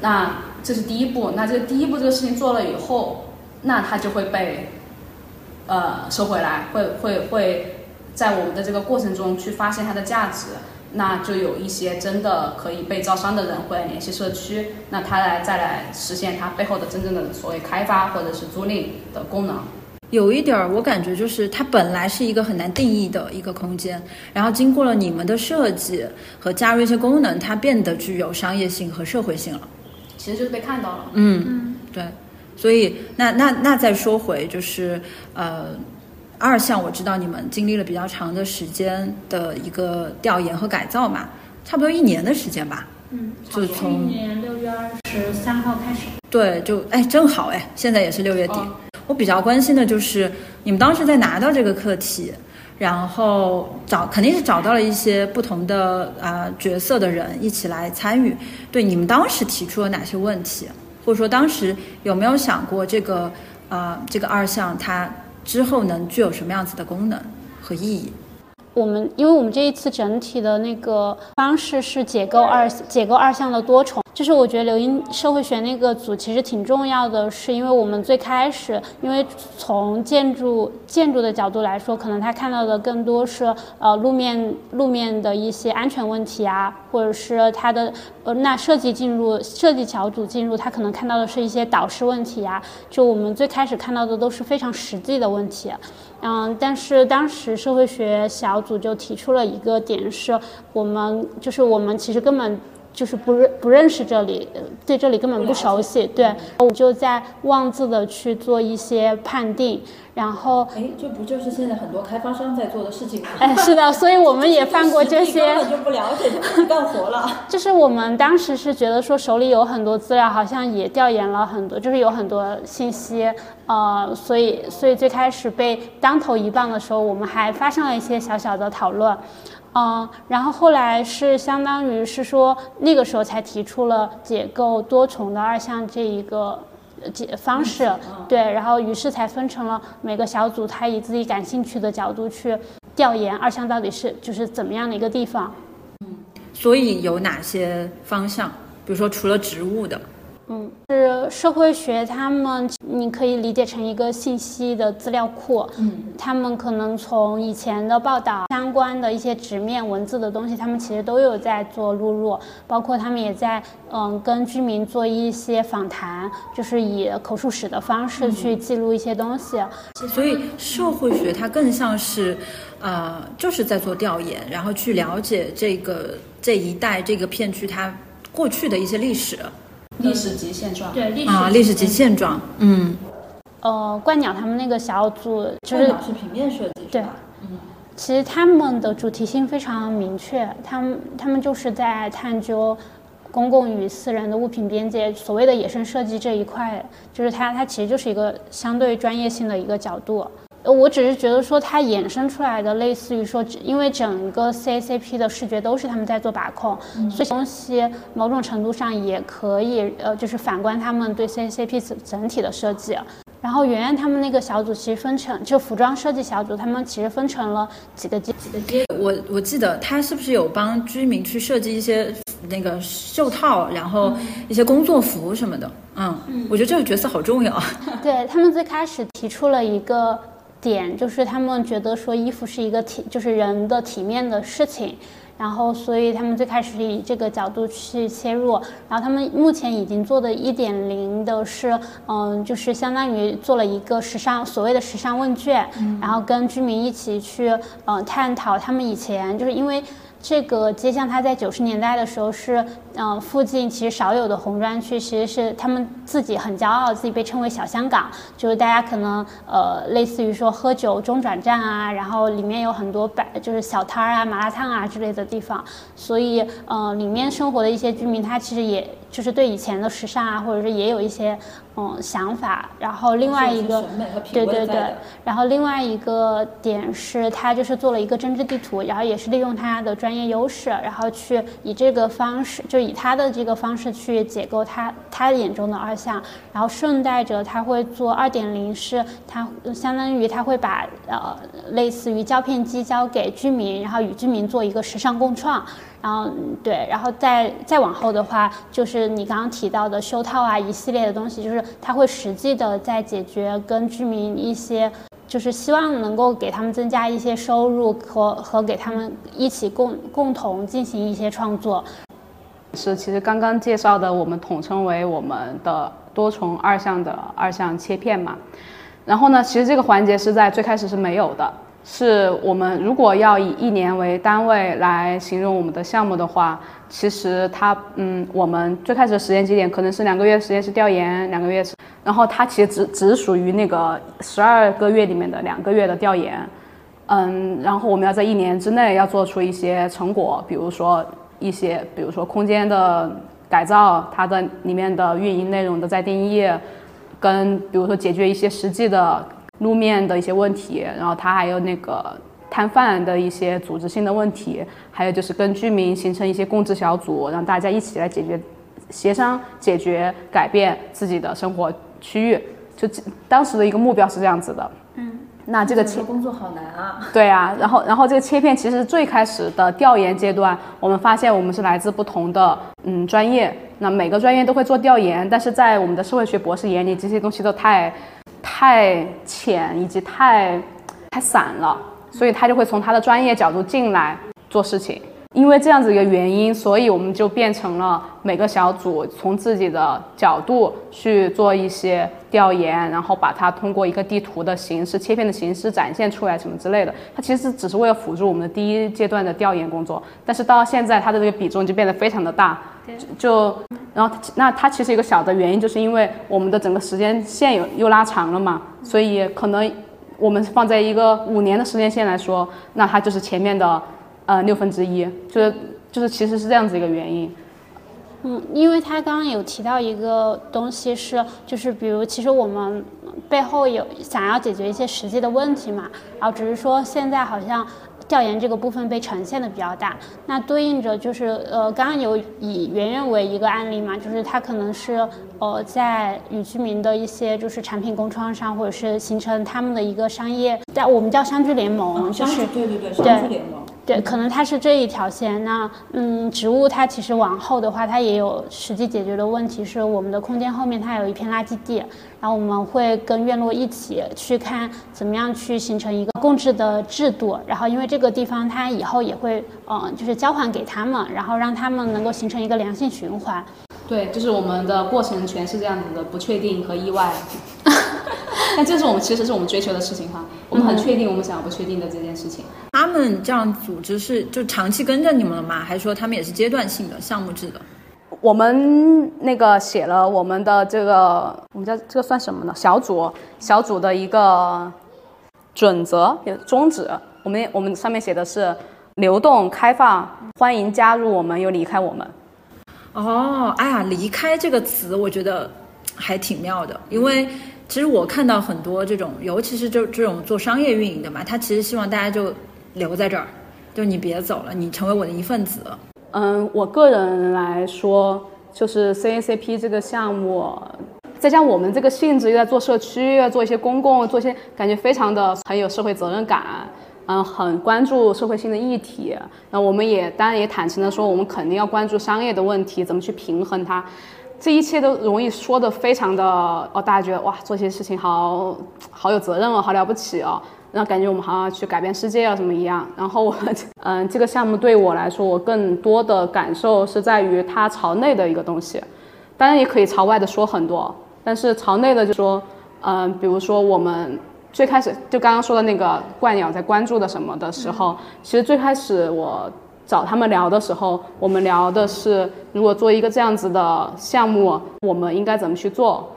那这是第一步。那这第一步这个事情做了以后，那它就会被呃收回来，会会会在我们的这个过程中去发现它的价值。那就有一些真的可以被招商的人会来联系社区，那他来再来实现他背后的真正的所谓开发或者是租赁的功能。有一点儿，我感觉就是它本来是一个很难定义的一个空间，然后经过了你们的设计和加入一些功能，它变得具有商业性和社会性了。其实就是被看到了。嗯，对。所以那那那再说回就是呃。二项我知道你们经历了比较长的时间的一个调研和改造嘛，差不多一年的时间吧。嗯，就从去年六月二十三号开始。对，就哎，正好哎，现在也是六月底。我比较关心的就是你们当时在拿到这个课题，然后找肯定是找到了一些不同的啊角色的人一起来参与。对，你们当时提出了哪些问题，或者说当时有没有想过这个啊这个二项它？之后能具有什么样子的功能和意义？我们因为我们这一次整体的那个方式是解构二解构二项的多重。就是我觉得留英社会学那个组其实挺重要的，是因为我们最开始，因为从建筑建筑的角度来说，可能他看到的更多是呃路面路面的一些安全问题啊，或者是它的呃那设计进入设计小组进入，他可能看到的是一些导师问题啊。就我们最开始看到的都是非常实际的问题，嗯，但是当时社会学小组就提出了一个点，是我们就是我们其实根本。就是不认不认识这里，对这里根本不熟悉。对，我就在妄自的去做一些判定，然后，哎，这不就是现在很多开发商在做的事情吗？哎，是的，所以我们也犯过这 些。根本就不了解，就干活了。就是我们当时是觉得说手里有很多资料，好像也调研了很多，就是有很多信息，呃，所以所以最开始被当头一棒的时候，我们还发生了一些小小的讨论。嗯，然后后来是相当于是说那个时候才提出了解构多重的二项这一个解方式，对，然后于是才分成了每个小组，他以自己感兴趣的角度去调研二项到底是就是怎么样的一个地方。嗯，所以有哪些方向？比如说除了植物的。嗯，是社会学，他们你可以理解成一个信息的资料库。嗯，他们可能从以前的报道相关的一些纸面文字的东西，他们其实都有在做录入，包括他们也在嗯跟居民做一些访谈，就是以口述史的方式去记录一些东西。所以社会学它更像是，呃，就是在做调研，然后去了解这个这一带这个片区它过去的一些历史。历史及现状，对历史啊，历史及现状，嗯，呃，怪鸟他们那个小组就是是平面设计，对，嗯，其实他们的主题性非常明确，他们他们就是在探究公共与私人的物品边界，所谓的野生设计这一块，就是它它其实就是一个相对专业性的一个角度。我只是觉得说，它衍生出来的类似于说，因为整个 CACP 的视觉都是他们在做把控，所以东西某种程度上也可以，呃，就是反观他们对 CACP 整整体的设计。然后圆圆他们那个小组其实分成，就服装设计小组，他们其实分成了几个阶几个阶。我我记得他是不是有帮居民去设计一些那个袖套，然后一些工作服什么的？嗯，我觉得这个角色好重要。对他们最开始提出了一个。点就是他们觉得说衣服是一个体，就是人的体面的事情，然后所以他们最开始以这个角度去切入，然后他们目前已经做的一点零的是，嗯，就是相当于做了一个时尚所谓的时尚问卷，然后跟居民一起去，嗯，探讨他们以前就是因为。这个街巷，它在九十年代的时候是，嗯，附近其实少有的红砖区，其实是他们自己很骄傲，自己被称为小香港，就是大家可能，呃，类似于说喝酒中转站啊，然后里面有很多摆，就是小摊儿啊、麻辣烫啊之类的地方，所以，嗯，里面生活的一些居民，他其实也。就是对以前的时尚啊，或者是也有一些嗯想法。然后另外一个，对对对，然后另外一个点是，他就是做了一个针织地图，然后也是利用他的专业优势，然后去以这个方式，就以他的这个方式去解构他他眼中的二项，然后顺带着他会做二点零，是他相当于他会把呃类似于胶片机交给居民，然后与居民做一个时尚共创。然后对，然后再再往后的话，就是你刚刚提到的修套啊，一系列的东西，就是它会实际的在解决跟居民一些，就是希望能够给他们增加一些收入和和给他们一起共共同进行一些创作。是，其实刚刚介绍的，我们统称为我们的多重二项的二项切片嘛。然后呢，其实这个环节是在最开始是没有的。是我们如果要以一年为单位来形容我们的项目的话，其实它，嗯，我们最开始的时间节点可能是两个月时间是调研，两个月，然后它其实只只属于那个十二个月里面的两个月的调研，嗯，然后我们要在一年之内要做出一些成果，比如说一些，比如说空间的改造，它的里面的运营内容的再定义，跟比如说解决一些实际的。路面的一些问题，然后它还有那个摊贩的一些组织性的问题，还有就是跟居民形成一些共治小组，让大家一起来解决、协商解决、改变自己的生活区域。就当时的一个目标是这样子的。嗯，那这个切工作好难啊。对啊，然后然后这个切片其实最开始的调研阶段，我们发现我们是来自不同的嗯专业，那每个专业都会做调研，但是在我们的社会学博士眼里，这些东西都太。太浅以及太太散了，所以他就会从他的专业角度进来做事情。因为这样子一个原因，所以我们就变成了每个小组从自己的角度去做一些调研，然后把它通过一个地图的形式、切片的形式展现出来，什么之类的。它其实只是为了辅助我们的第一阶段的调研工作，但是到现在它的这个比重就变得非常的大。就然后那它其实一个小的原因，就是因为我们的整个时间线有又拉长了嘛，所以可能我们放在一个五年的时间线来说，那它就是前面的呃六分之一，就是就是其实是这样子一个原因。嗯，因为他刚刚有提到一个东西是，就是比如其实我们背后有想要解决一些实际的问题嘛，然后只是说现在好像调研这个部分被呈现的比较大，那对应着就是呃刚刚有以圆圆为一个案例嘛，就是它可能是呃在与居民的一些就是产品共创上，或者是形成他们的一个商业，但我们叫商居联盟，就是对对对，对商居联盟。对，可能它是这一条线。那嗯，植物它其实往后的话，它也有实际解决的问题，是我们的空间后面它有一片垃圾地，然后我们会跟院落一起去看怎么样去形成一个共治的制度。然后因为这个地方它以后也会嗯，就是交还给他们，然后让他们能够形成一个良性循环。对，就是我们的过程全是这样子的，不确定和意外。但这是我们其实是我们追求的事情哈，我们很确定我们想要不确定的这件事情。他们这样组织是就长期跟着你们了吗？还是说他们也是阶段性的项目制的？我们那个写了我们的这个，我们叫这个算什么呢？小组小组的一个准则宗旨，我们我们上面写的是流动开放，欢迎加入我们又离开我们。哦，哎呀，离开这个词，我觉得还挺妙的，因为其实我看到很多这种，尤其是这这种做商业运营的嘛，他其实希望大家就留在这儿，就你别走了，你成为我的一份子。嗯，我个人来说，就是 CACP 这个项目，再加上我们这个性质又在做社区，要做一些公共，做一些感觉非常的很有社会责任感，嗯，很关注社会性的议题。那我们也当然也坦诚的说，我们肯定要关注商业的问题，怎么去平衡它。这一切都容易说的非常的哦，大家觉得哇，做些事情好好有责任哦，好了不起哦。然后感觉我们好像去改变世界啊什么一样。然后我 嗯，这个项目对我来说，我更多的感受是在于它朝内的一个东西，当然也可以朝外的说很多。但是朝内的就说，嗯，比如说我们最开始就刚刚说的那个怪鸟在关注的什么的时候，其实最开始我找他们聊的时候，我们聊的是如果做一个这样子的项目，我们应该怎么去做，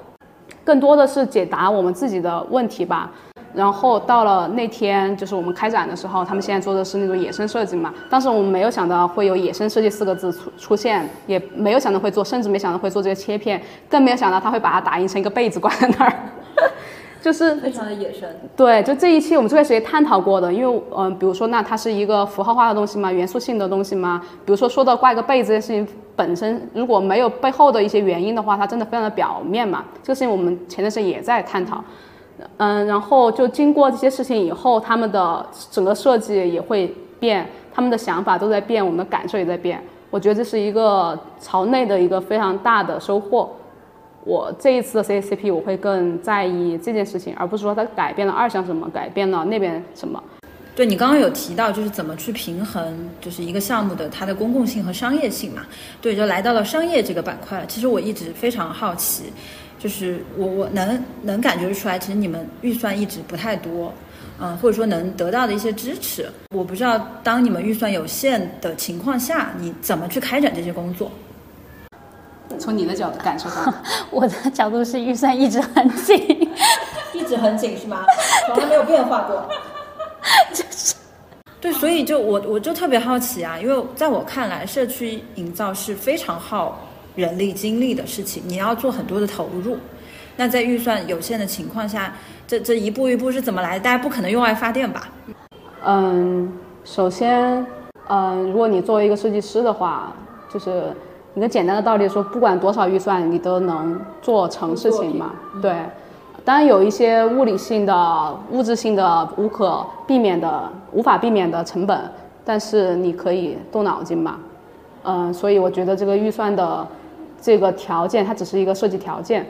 更多的是解答我们自己的问题吧。然后到了那天，就是我们开展的时候，他们现在做的是那种野生设计嘛。当时我们没有想到会有“野生设计”四个字出出现，也没有想到会做，甚至没想到会做这个切片，更没有想到他会把它打印成一个被子挂在那儿，就是非常的野生。对，就这一期我们最开始也探讨过的，因为嗯，比如说那它是一个符号化的东西嘛，元素性的东西嘛。比如说说到挂一个被子这件事情本身，如果没有背后的一些原因的话，它真的非常的表面嘛。这个事情我们前段时间也在探讨。嗯，然后就经过这些事情以后，他们的整个设计也会变，他们的想法都在变，我们的感受也在变。我觉得这是一个朝内的一个非常大的收获。我这一次的 CACP 我会更在意这件事情，而不是说它改变了二项什么，改变了那边什么。对你刚刚有提到，就是怎么去平衡，就是一个项目的它的公共性和商业性嘛？对，就来到了商业这个板块。其实我一直非常好奇。就是我我能能感觉出来，其实你们预算一直不太多，嗯，或者说能得到的一些支持，我不知道当你们预算有限的情况下，你怎么去开展这些工作？从你的角度感受到，我的角度是预算一直很紧，一直很紧是吗？从来没有变化过，就是，对，所以就我我就特别好奇啊，因为在我看来，社区营造是非常耗。人力精力的事情，你要做很多的投入。那在预算有限的情况下，这这一步一步是怎么来的？大家不可能用爱发电吧？嗯，首先，嗯，如果你作为一个设计师的话，就是一个简单的道理说，不管多少预算，你都能做成事情嘛。对，当然有一些物理性的、物质性的无可避免的、无法避免的成本，但是你可以动脑筋嘛。嗯，所以我觉得这个预算的。这个条件它只是一个设计条件，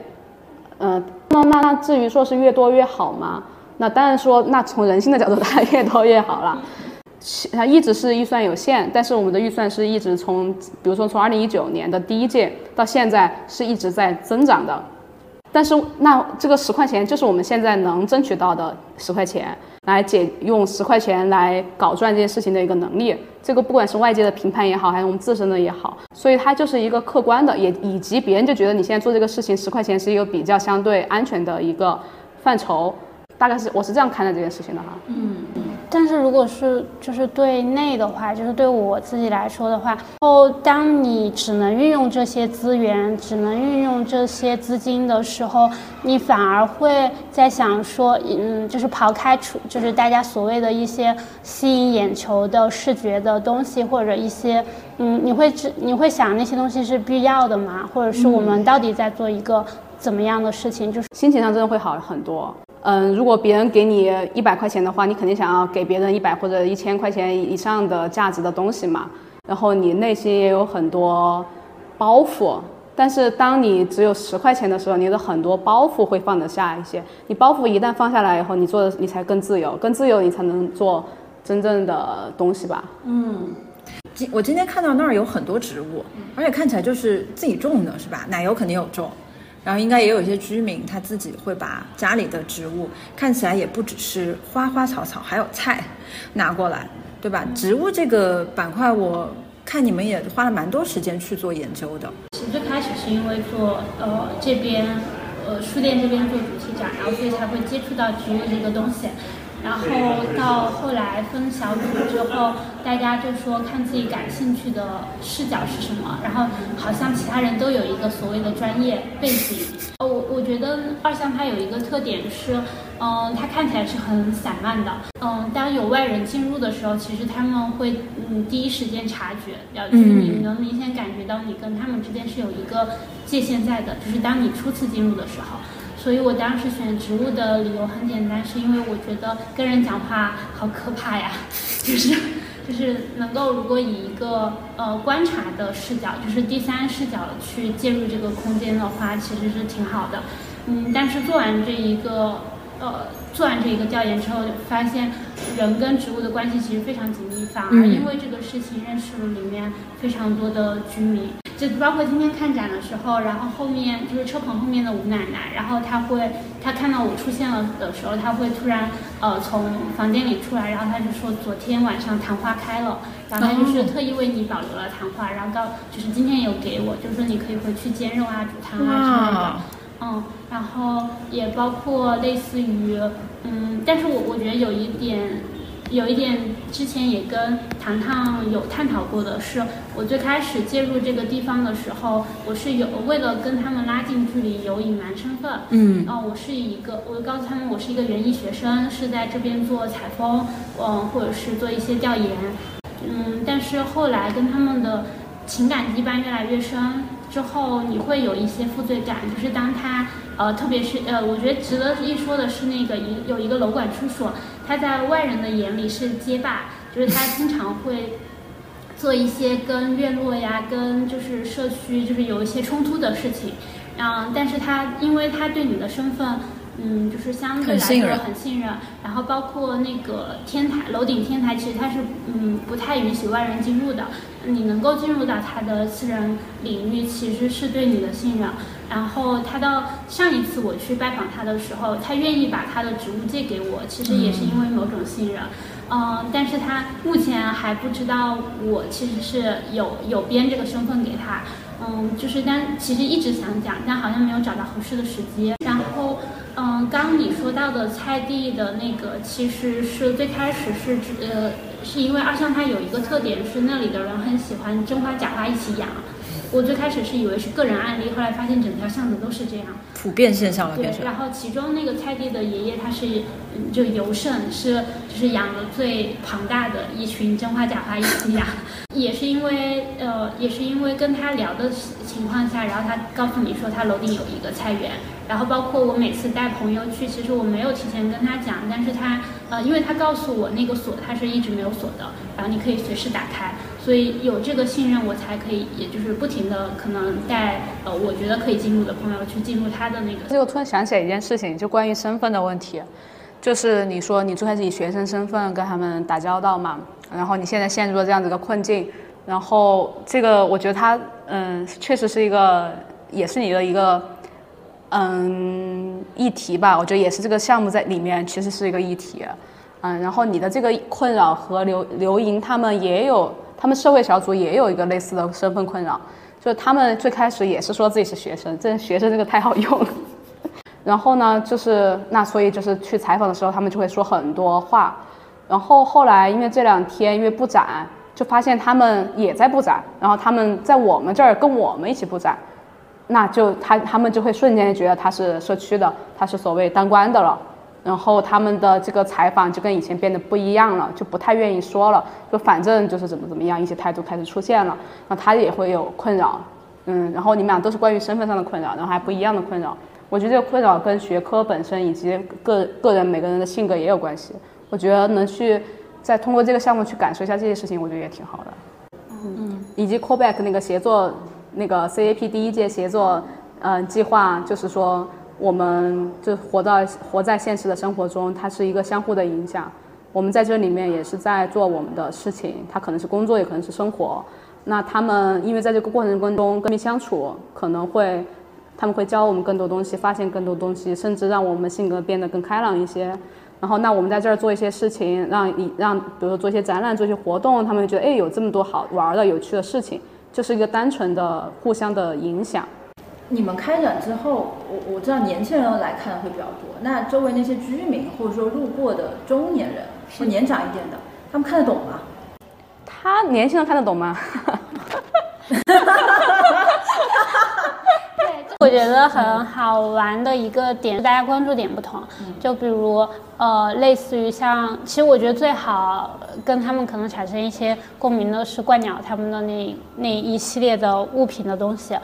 嗯，那那那至于说是越多越好吗？那当然说，那从人性的角度，它越多越好了。它一直是预算有限，但是我们的预算是一直从，比如说从二零一九年的第一届到现在是一直在增长的。但是那这个十块钱就是我们现在能争取到的十块钱，来解用十块钱来搞赚这件事情的一个能力。这个不管是外界的评判也好，还是我们自身的也好，所以它就是一个客观的，也以及别人就觉得你现在做这个事情十块钱是一个比较相对安全的一个范畴。大概是我是这样看待这件事情的哈。嗯。但是如果是就是对内的话，就是对我自己来说的话，后当你只能运用这些资源，只能运用这些资金的时候，你反而会在想说，嗯，就是刨开出就是大家所谓的一些吸引眼球的视觉的东西，或者一些，嗯，你会只你会想那些东西是必要的吗？或者是我们到底在做一个怎么样的事情？就是心情上真的会好很多。嗯，如果别人给你一百块钱的话，你肯定想要给别人一百或者一千块钱以上的价值的东西嘛。然后你内心也有很多包袱，但是当你只有十块钱的时候，你的很多包袱会放得下一些。你包袱一旦放下来以后，你做的你才更自由，更自由你才能做真正的东西吧。嗯，今我今天看到那儿有很多植物，而且看起来就是自己种的，是吧？奶油肯定有种。然后应该也有一些居民他自己会把家里的植物看起来也不只是花花草草，还有菜拿过来，对吧？植物这个板块，我看你们也花了蛮多时间去做研究的。其实最开始是因为做呃这边呃书店这边做主题展，然后所以才会接触到植物这个东西。然后到后来分小组之后，大家就说看自己感兴趣的视角是什么，然后好像其他人都有一个所谓的专业背景。我我觉得二项它有一个特点是，嗯，它看起来是很散漫的。嗯，当有外人进入的时候，其实他们会嗯第一时间察觉，就是你能明显感觉到你跟他们之间是有一个界限在的，就是当你初次进入的时候。所以我当时选植物的理由很简单，是因为我觉得跟人讲话好可怕呀，就是就是能够如果以一个呃观察的视角，就是第三视角去介入这个空间的话，其实是挺好的。嗯，但是做完这一个呃做完这一个调研之后，发现人跟植物的关系其实非常紧密，反而因为这个事情认识了里面非常多的居民。就包括今天看展的时候，然后后面就是车棚后面的吴奶奶，然后她会，她看到我出现了的时候，她会突然呃从房间里出来，然后她就说昨天晚上昙花开了，然后她就是特意为你保留了昙花，然后告就是今天有给我，就是说你可以回去煎肉啊、煮汤啊之类的，嗯，然后也包括类似于嗯，但是我我觉得有一点。有一点，之前也跟糖糖有探讨过的是，我最开始介入这个地方的时候，我是有为了跟他们拉近距离，有隐瞒身份。嗯。哦，我是一个，我告诉他们我是一个园艺学生，是在这边做采风，嗯，或者是做一些调研。嗯，但是后来跟他们的情感羁绊越来越深之后，你会有一些负罪感，就是当他。呃，特别是呃，我觉得值得一说的是那个一有一个楼管叔叔，他在外人的眼里是街霸，就是他经常会做一些跟院落呀、跟就是社区就是有一些冲突的事情，嗯，但是他因为他对你的身份。嗯，就是相对来说很信任，然后包括那个天台楼顶天台，其实它是嗯不太允许外人进入的。你能够进入到他的私人领域，其实是对你的信任。然后他到上一次我去拜访他的时候，他愿意把他的植物借给我，其实也是因为某种信任。嗯，但是他目前还不知道我其实是有有编这个身份给他。嗯，就是但其实一直想讲，但好像没有找到合适的时机。然后。嗯，刚你说到的菜地的那个，其实是最开始是呃，是因为二巷它有一个特点是那里的人很喜欢真花假花一起养。我最开始是以为是个人案例，后来发现整条巷子都是这样，普遍现象了。对，然后其中那个菜地的爷爷他是就尤胜，是就是养的最庞大的一群真花假花一起养，也是因为呃，也是因为跟他聊的情况下，然后他告诉你说他楼顶有一个菜园。然后包括我每次带朋友去，其实我没有提前跟他讲，但是他，呃，因为他告诉我那个锁他是一直没有锁的，然后你可以随时打开，所以有这个信任，我才可以，也就是不停的可能带，呃，我觉得可以进入的朋友去进入他的那个。这个突然想起来一件事情，就关于身份的问题，就是你说你最开始以学生身份跟他们打交道嘛，然后你现在陷入了这样子的困境，然后这个我觉得他，嗯，确实是一个，也是你的一个。嗯议题吧，我觉得也是这个项目在里面其实是一个议题。嗯，然后你的这个困扰和刘刘莹他们也有，他们社会小组也有一个类似的身份困扰，就是他们最开始也是说自己是学生，这学生这个太好用了。然后呢，就是那所以就是去采访的时候，他们就会说很多话。然后后来因为这两天因为布展，就发现他们也在布展，然后他们在我们这儿跟我们一起布展，那就他他们就会瞬间觉得他是社区的，他是所谓当官的了。然后他们的这个采访就跟以前变得不一样了，就不太愿意说了，就反正就是怎么怎么样，一些态度开始出现了。那他也会有困扰，嗯，然后你们俩都是关于身份上的困扰，然后还不一样的困扰。我觉得这个困扰跟学科本身以及个个人每个人的性格也有关系。我觉得能去再通过这个项目去感受一下这些事情，我觉得也挺好的。嗯，以及 callback 那个协作那个 CAP 第一届协作嗯计划，就是说。我们就活到活在现实的生活中，它是一个相互的影响。我们在这里面也是在做我们的事情，它可能是工作，也可能是生活。那他们因为在这个过程中跟你相处，可能会他们会教我们更多东西，发现更多东西，甚至让我们性格变得更开朗一些。然后，那我们在这儿做一些事情，让你让比如说做一些展览、做一些活动，他们觉得哎有这么多好玩的、有趣的事情，就是一个单纯的互相的影响。你们开展之后，我我知道年轻人来看的会比较多。那周围那些居民或者说路过的中年人或年长一点的，他们看得懂吗？他年轻人看得懂吗？我觉得很好玩的一个点，大家关注点不同。就比如，呃，类似于像，其实我觉得最好跟他们可能产生一些共鸣的是怪鸟他们的那那一系列的物品的东西。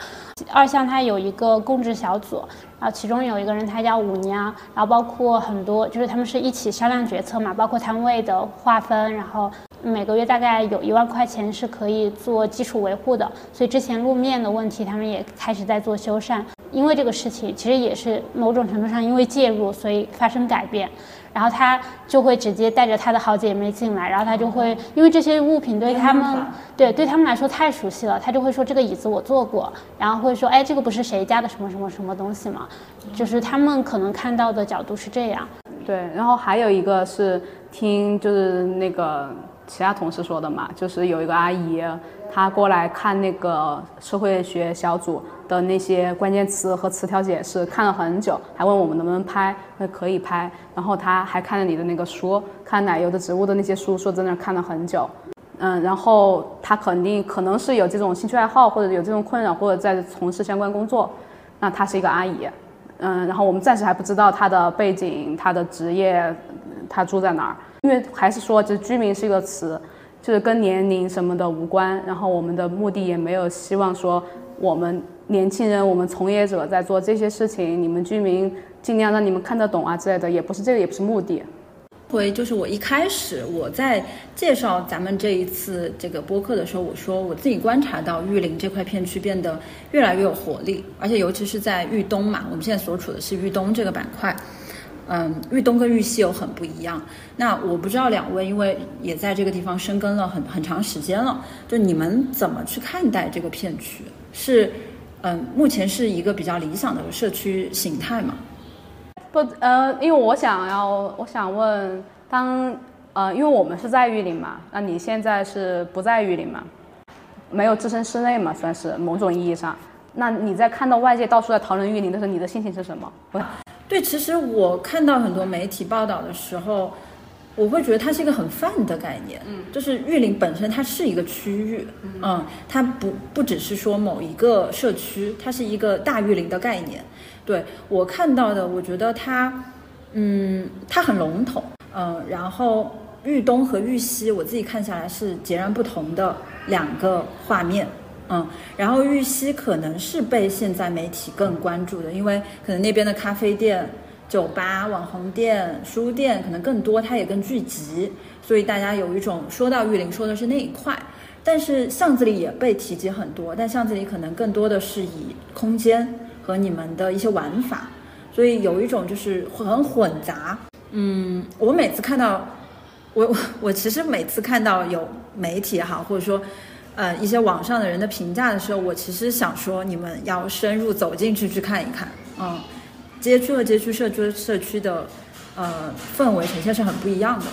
二项它有一个共治小组，然后其中有一个人他叫舞娘，然后包括很多就是他们是一起商量决策嘛，包括摊位的划分，然后。每个月大概有一万块钱是可以做基础维护的，所以之前路面的问题他们也开始在做修缮。因为这个事情其实也是某种程度上因为介入，所以发生改变。然后他就会直接带着他的好姐妹进来，然后他就会因为这些物品对他们对对他们来说太熟悉了，他就会说这个椅子我坐过，然后会说哎这个不是谁家的什么什么什么东西吗？就是他们可能看到的角度是这样。对，然后还有一个是听就是那个。其他同事说的嘛，就是有一个阿姨，她过来看那个社会学小组的那些关键词和词条解释，看了很久，还问我们能不能拍，说可以拍。然后她还看了你的那个书，看奶油的植物的那些书，说在那看了很久。嗯，然后她肯定可能是有这种兴趣爱好，或者有这种困扰，或者在从事相关工作。那她是一个阿姨，嗯，然后我们暂时还不知道她的背景、她的职业、她住在哪儿。因为还是说，就居民是一个词，就是跟年龄什么的无关。然后我们的目的也没有希望说，我们年轻人、我们从业者在做这些事情，你们居民尽量让你们看得懂啊之类的，也不是这个，也不是目的。回就是我一开始我在介绍咱们这一次这个播客的时候，我说我自己观察到玉林这块片区变得越来越有活力，而且尤其是在豫东嘛，我们现在所处的是豫东这个板块。嗯，豫东跟豫西有很不一样。那我不知道两位，因为也在这个地方生根了很很长时间了，就你们怎么去看待这个片区？是，嗯，目前是一个比较理想的社区形态吗？不，呃，因为我想要，我想问，当，呃，因为我们是在玉林嘛，那你现在是不在玉林嘛？没有置身室内嘛，算是某种意义上。那你在看到外界到处在讨论玉林的时候，你的心情是什么？不。对，其实我看到很多媒体报道的时候，我会觉得它是一个很泛的概念，嗯，就是玉林本身它是一个区域，嗯，它不不只是说某一个社区，它是一个大玉林的概念。对我看到的，我觉得它，嗯，它很笼统，嗯，然后玉东和玉西，我自己看下来是截然不同的两个画面。嗯，然后玉溪可能是被现在媒体更关注的，因为可能那边的咖啡店、酒吧、网红店、书店可能更多，它也更聚集，所以大家有一种说到玉林说的是那一块。但是巷子里也被提及很多，但巷子里可能更多的是以空间和你们的一些玩法，所以有一种就是很混杂。嗯，我每次看到，我我我其实每次看到有媒体也好，或者说。呃，一些网上的人的评价的时候，我其实想说，你们要深入走进去去看一看，嗯，街区和街区社区社区的呃氛围呈现是很不一样的。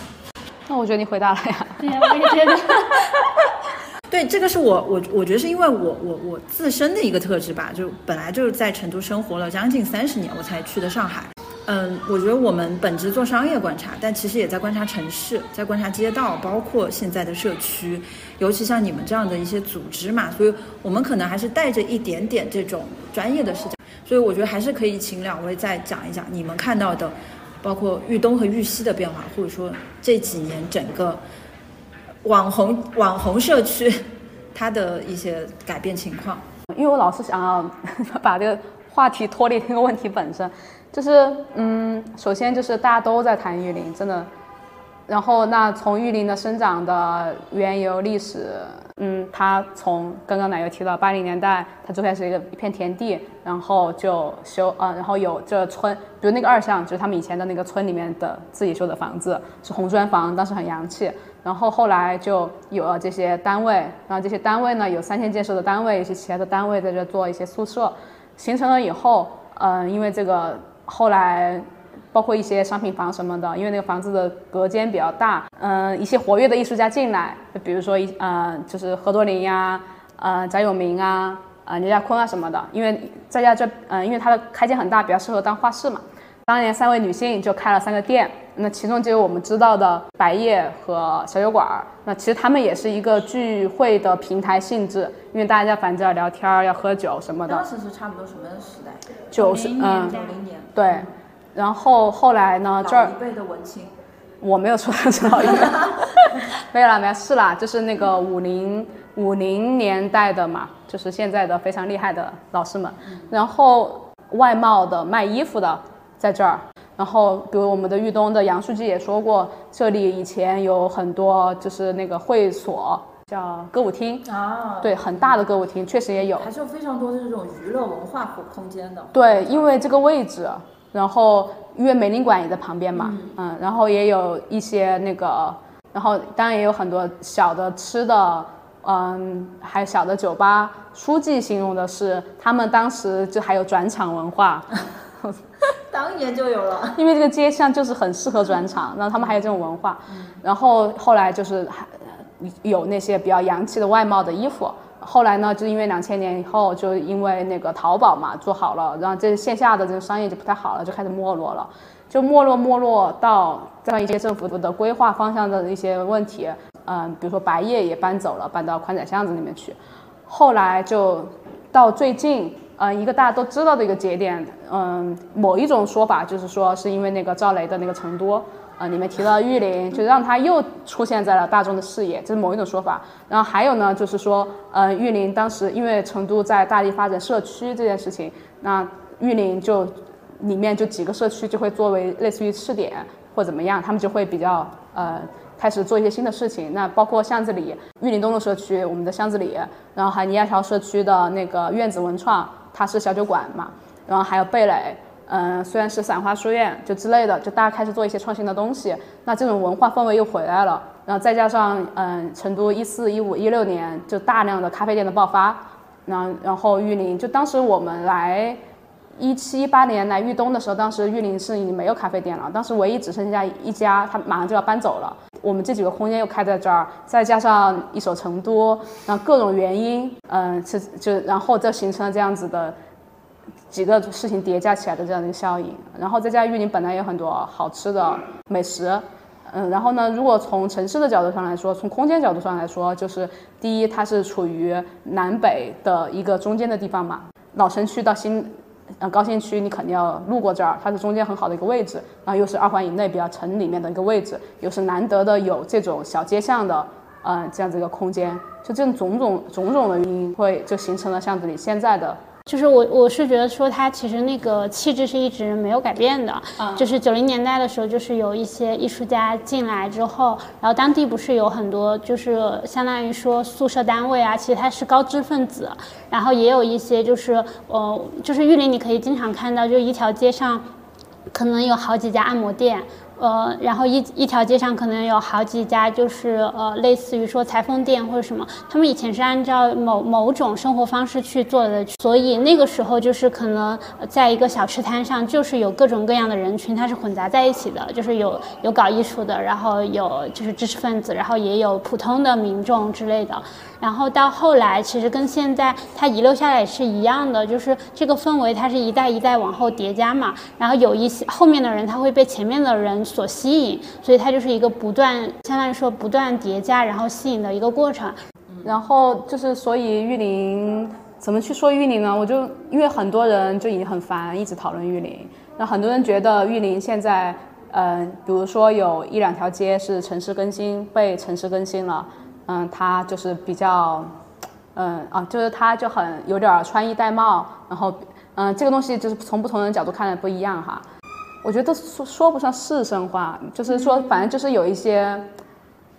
那我觉得你回答了呀。对呀，我也觉得。对，这个是我我我觉得是因为我我我自身的一个特质吧，就本来就是在成都生活了将近三十年，我才去的上海。嗯，我觉得我们本质做商业观察，但其实也在观察城市，在观察街道，包括现在的社区，尤其像你们这样的一些组织嘛，所以我们可能还是带着一点点这种专业的视角，所以我觉得还是可以请两位再讲一讲你们看到的，包括豫东和豫西的变化，或者说这几年整个网红网红社区它的一些改变情况。因为我老是想要把这个话题脱离那个问题本身。就是嗯，首先就是大家都在谈玉林，真的。然后那从玉林的生长的缘由历史，嗯，它从刚刚奶油提到八零年代，它最开始一个一片田地，然后就修啊，然后有这村，比如那个二巷，就是他们以前的那个村里面的自己修的房子，是红砖房，当时很洋气。然后后来就有了这些单位，然后这些单位呢有三线建设的单位，一些其他的单位在这做一些宿舍，形成了以后，嗯，因为这个。后来，包括一些商品房什么的，因为那个房子的隔间比较大，嗯，一些活跃的艺术家进来，就比如说一，呃，就是何多林呀，呃，翟永明啊，呃，刘家坤啊什么的，因为在家这，嗯，因为它的开间很大，比较适合当画室嘛。当年三位女性就开了三个店，那其中就有我们知道的白夜和小酒馆儿。那其实他们也是一个聚会的平台性质，因为大家反正要聊天儿、要喝酒什么的。当时是差不多什么时代？九十嗯，九零年。对，然后后来呢？这儿一辈的文青。我没有说到这老一辈。没有啦，没有是啦，就是那个五零五零年代的嘛，就是现在的非常厉害的老师们。然后外贸的、卖衣服的。在这儿，然后比如我们的豫东的杨书记也说过，这里以前有很多就是那个会所，叫歌舞厅啊，对，很大的歌舞厅，确实也有，还是有非常多的这种娱乐文化空间的。对，因为这个位置，然后因为美领馆也在旁边嘛，嗯，然后也有一些那个，然后当然也有很多小的吃的，嗯，还有小的酒吧。书记形容的是，他们当时就还有转场文化。当年就有了，因为这个街巷就是很适合转场，然后他们还有这种文化，然后后来就是还有那些比较洋气的外贸的衣服，后来呢，就因为两千年以后，就因为那个淘宝嘛做好了，然后这线下的这个商业就不太好了，就开始没落了，就没落没落到这样一些政府的规划方向的一些问题，嗯，比如说白夜也搬走了，搬到宽窄巷子里面去，后来就到最近。嗯，一个大家都知道的一个节点，嗯，某一种说法就是说，是因为那个赵雷的那个成都，呃，里面提到玉林，就让他又出现在了大众的视野，这是某一种说法。然后还有呢，就是说，呃，玉林当时因为成都在大力发展社区这件事情，那玉林就里面就几个社区就会作为类似于试点或怎么样，他们就会比较呃。开始做一些新的事情，那包括巷子里玉林东路社区，我们的巷子里，然后还有尼亚桥社区的那个院子文创，它是小酒馆嘛，然后还有蓓蕾，嗯，虽然是散花书院就之类的，就大家开始做一些创新的东西，那这种文化氛围又回来了，然后再加上嗯，成都一四一五一六年就大量的咖啡店的爆发，那然后玉林就当时我们来。一七一八年来豫东的时候，当时玉林市已经没有咖啡店了，当时唯一只剩下一家，他马上就要搬走了。我们这几个空间又开在这儿，再加上一手成都，然后各种原因，嗯，是就然后就形成了这样子的几个事情叠加起来的这样的一个效应。然后再加上玉林本来有很多好吃的美食，嗯，然后呢，如果从城市的角度上来说，从空间角度上来说，就是第一，它是处于南北的一个中间的地方嘛，老城区到新。呃，高新区你肯定要路过这儿，它是中间很好的一个位置，然后又是二环以内比较城里面的一个位置，又是难得的有这种小街巷的，呃，这样子一个空间，就这种种种种种的原因，会就形成了巷子里现在的。就是我我是觉得说他其实那个气质是一直没有改变的，就是九零年代的时候，就是有一些艺术家进来之后，然后当地不是有很多就是相当于说宿舍单位啊，其实他是高知分子，然后也有一些就是呃就是玉林你可以经常看到，就一条街上可能有好几家按摩店。呃，然后一一条街上可能有好几家，就是呃，类似于说裁缝店或者什么，他们以前是按照某某种生活方式去做的，所以那个时候就是可能在一个小吃摊上，就是有各种各样的人群，它是混杂在一起的，就是有有搞艺术的，然后有就是知识分子，然后也有普通的民众之类的。然后到后来，其实跟现在它遗留下来是一样的，就是这个氛围它是一代一代往后叠加嘛。然后有一些后面的人他会被前面的人所吸引，所以它就是一个不断，相当于说不断叠加然后吸引的一个过程。然后就是所以玉林怎么去说玉林呢？我就因为很多人就已经很烦一直讨论玉林，那很多人觉得玉林现在，嗯，比如说有一两条街是城市更新被城市更新了。嗯，他就是比较，嗯啊，就是他就很有点穿衣戴帽，然后，嗯，这个东西就是从不同人角度看的不一样哈。我觉得说说不上是生化，就是说反正就是有一些，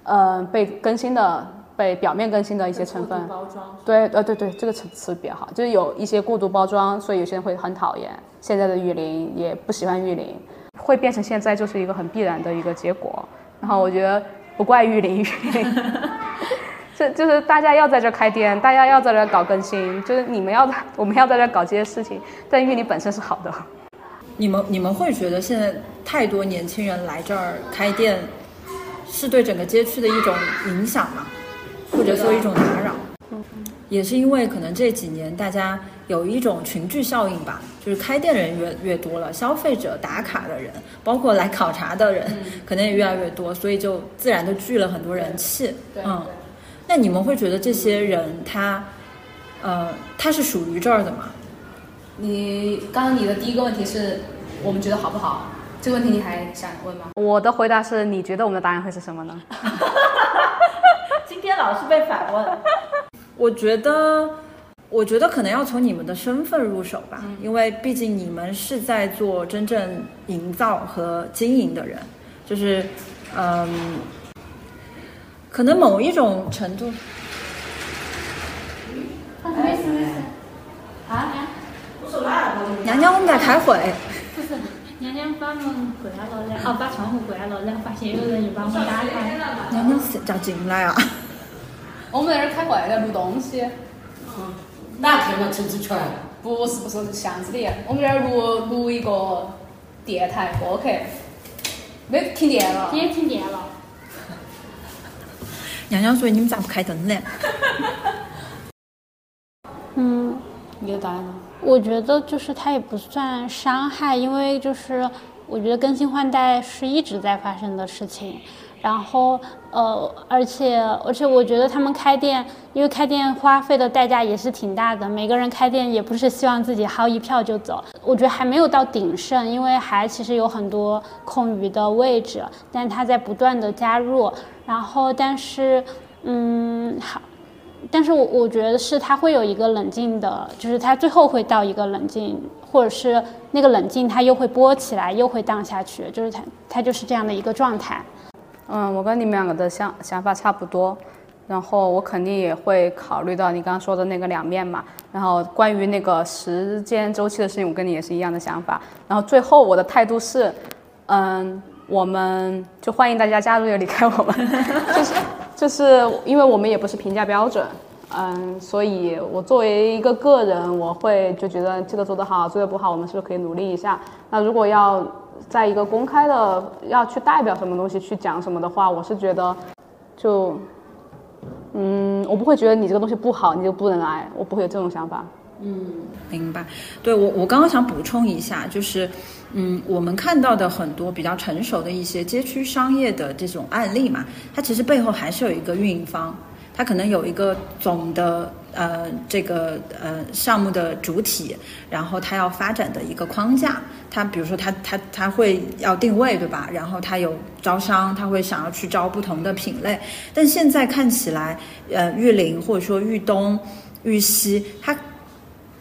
呃，被更新的、被表面更新的一些成分。包装。对，呃，对对，这个词词比较好，就是有一些过度包装，所以有些人会很讨厌现在的玉林，也不喜欢玉林，会变成现在就是一个很必然的一个结果。然后我觉得。不怪玉林，玉林，这就是大家要在这开店，大家要在这搞更新，就是你们要，我们要在这搞这些事情。但玉林本身是好的。你们你们会觉得现在太多年轻人来这儿开店，是对整个街区的一种影响吗？或者说一种打扰？也是因为可能这几年大家有一种群聚效应吧，就是开店人越越多了，消费者打卡的人，包括来考察的人，可能也越来越多，所以就自然的聚了很多人气。嗯，那你们会觉得这些人他，呃，他是属于这儿的吗？你刚刚你的第一个问题是我们觉得好不好？这个问题你还想问吗？我的回答是你觉得我们的答案会是什么呢？今天老是被反问。我觉得，我觉得可能要从你们的身份入手吧，因为毕竟你们是在做真正营造和经营的人，就是，嗯，可能某一种程度。没事没事。啊？娘娘，我们在开会。不是，娘娘把门关了，然后把窗户关了，然后发现有人又把门打开。娘娘是叫进来啊？我们在这儿开会，在录东西。嗯，哪天嘛？陈志全？不是不是，是巷子里。我们这儿录录一个电台播客。没停电了。今天停电了。娘娘说：“你们咋不开灯呢？” 嗯，你的答案呢？我觉得就是它也不算伤害，因为就是我觉得更新换代是一直在发生的事情。然后，呃，而且，而且，我觉得他们开店，因为开店花费的代价也是挺大的。每个人开店也不是希望自己薅一票就走。我觉得还没有到鼎盛，因为还其实有很多空余的位置，但他在不断的加入。然后，但是，嗯，好，但是我我觉得是他会有一个冷静的，就是他最后会到一个冷静，或者是那个冷静他又会波起来，又会荡下去，就是他他就是这样的一个状态。嗯，我跟你们两个的想想法差不多，然后我肯定也会考虑到你刚刚说的那个两面嘛。然后关于那个时间周期的事情，我跟你也是一样的想法。然后最后我的态度是，嗯，我们就欢迎大家加入也离开我们，就是就是因为我们也不是评价标准，嗯，所以我作为一个个人，我会就觉得这个做得好，做得不好，我们是不是可以努力一下？那如果要。在一个公开的要去代表什么东西去讲什么的话，我是觉得，就，嗯，我不会觉得你这个东西不好，你就不能来，我不会有这种想法。嗯，明白。对我，我刚刚想补充一下，就是，嗯，我们看到的很多比较成熟的一些街区商业的这种案例嘛，它其实背后还是有一个运营方。它可能有一个总的呃这个呃项目的主体，然后它要发展的一个框架，它比如说它它它会要定位对吧？然后它有招商，它会想要去招不同的品类。但现在看起来，呃，玉林或者说玉东、玉溪，它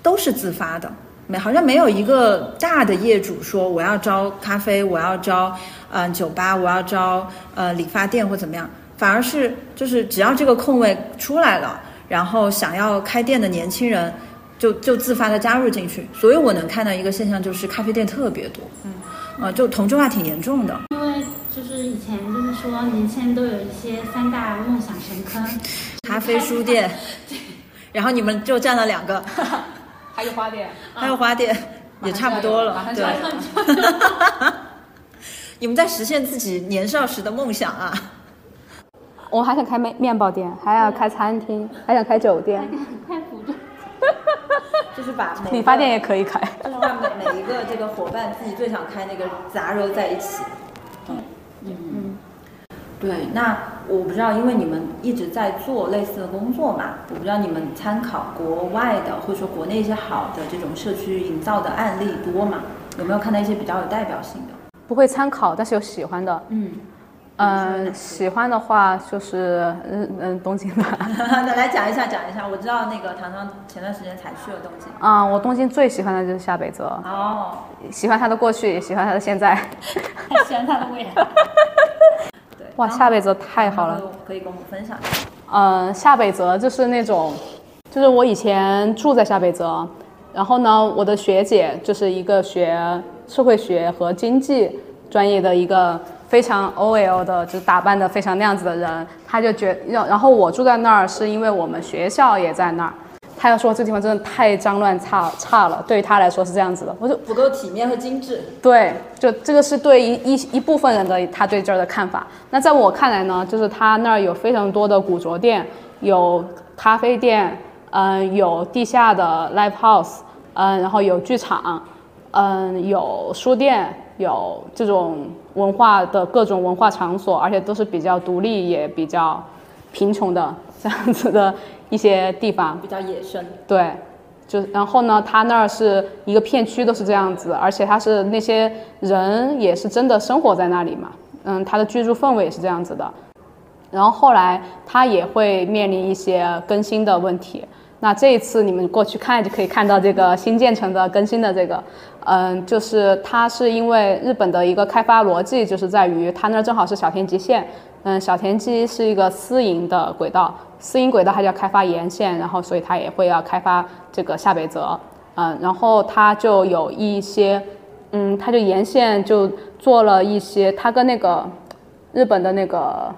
都是自发的，没好像没有一个大的业主说我要招咖啡，我要招嗯酒吧，我要招呃理发店或怎么样。反而是就是只要这个空位出来了，然后想要开店的年轻人就就自发的加入进去，所以我能看到一个现象就是咖啡店特别多，嗯，呃，就同质化挺严重的。因为就是以前就是说年轻人都有一些三大梦想神坑，咖啡书店，然后你们就占了两个，还有花店，还有花店，也差不多了。对，你们在实现自己年少时的梦想啊！我还想开面面包店，还要开餐厅，还想开酒店，开服装。就是把理发店也可以开，就是把每每一个这个伙伴自己最想开那个杂糅在一起。嗯嗯，对。那我不知道，因为你们一直在做类似的工作嘛，我不知道你们参考国外的或者说国内一些好的这种社区营造的案例多吗？有没有看到一些比较有代表性的？不会参考，但是有喜欢的。嗯。嗯，喜欢的话就是嗯嗯东京吧。那来讲一下，讲一下。我知道那个唐唐前段时间才去了东京。啊，我东京最喜欢的就是夏北泽。哦，喜欢他的过去，也喜欢他的现在。还喜欢他的未来。对，哇，夏北泽太好了。可以跟我们分享一下。嗯，夏北泽就是那种，就是我以前住在夏北泽，然后呢，我的学姐就是一个学社会学和经济专业的一个。非常 OL 的，就是打扮的非常那样子的人，他就觉，然然后我住在那儿，是因为我们学校也在那儿，他要说这地方真的太脏乱差差了，对于他来说是这样子的，我就不够体面和精致。对，就这个是对一一一部分人的他对这儿的看法。那在我看来呢，就是他那儿有非常多的古着店，有咖啡店，嗯，有地下的 live house，嗯，然后有剧场，嗯，有书店。有这种文化的各种文化场所，而且都是比较独立也比较贫穷的这样子的一些地方，比较野生。对，就然后呢，他那儿是一个片区都是这样子，而且他是那些人也是真的生活在那里嘛，嗯，他的居住氛围也是这样子的。然后后来他也会面临一些更新的问题。那这一次你们过去看就可以看到这个新建成的更新的这个。嗯，就是它是因为日本的一个开发逻辑，就是在于它那正好是小田急线。嗯，小田急是一个私营的轨道，私营轨道它就要开发沿线，然后所以它也会要开发这个下北泽。嗯，然后它就有一些，嗯，它就沿线就做了一些，它跟那个日本的那个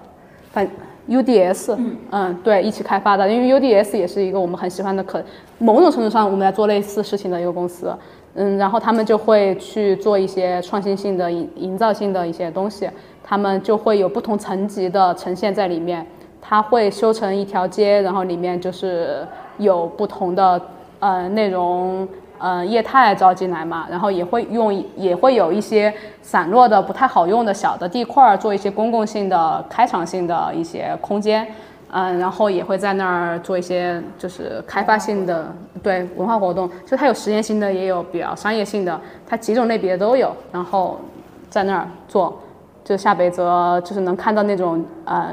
反 UDS，嗯，对，一起开发的，因为 UDS 也是一个我们很喜欢的，可某种程度上我们在做类似事情的一个公司。嗯，然后他们就会去做一些创新性的营营造性的一些东西，他们就会有不同层级的呈现在里面。它会修成一条街，然后里面就是有不同的呃内容呃业态招进来嘛，然后也会用也会有一些散落的不太好用的小的地块做一些公共性的开场性的一些空间。嗯，然后也会在那儿做一些就是开发性的对文化活动，就它有实验性的，也有比较商业性的，它几种类别都有。然后在那儿做，就下北泽就是能看到那种呃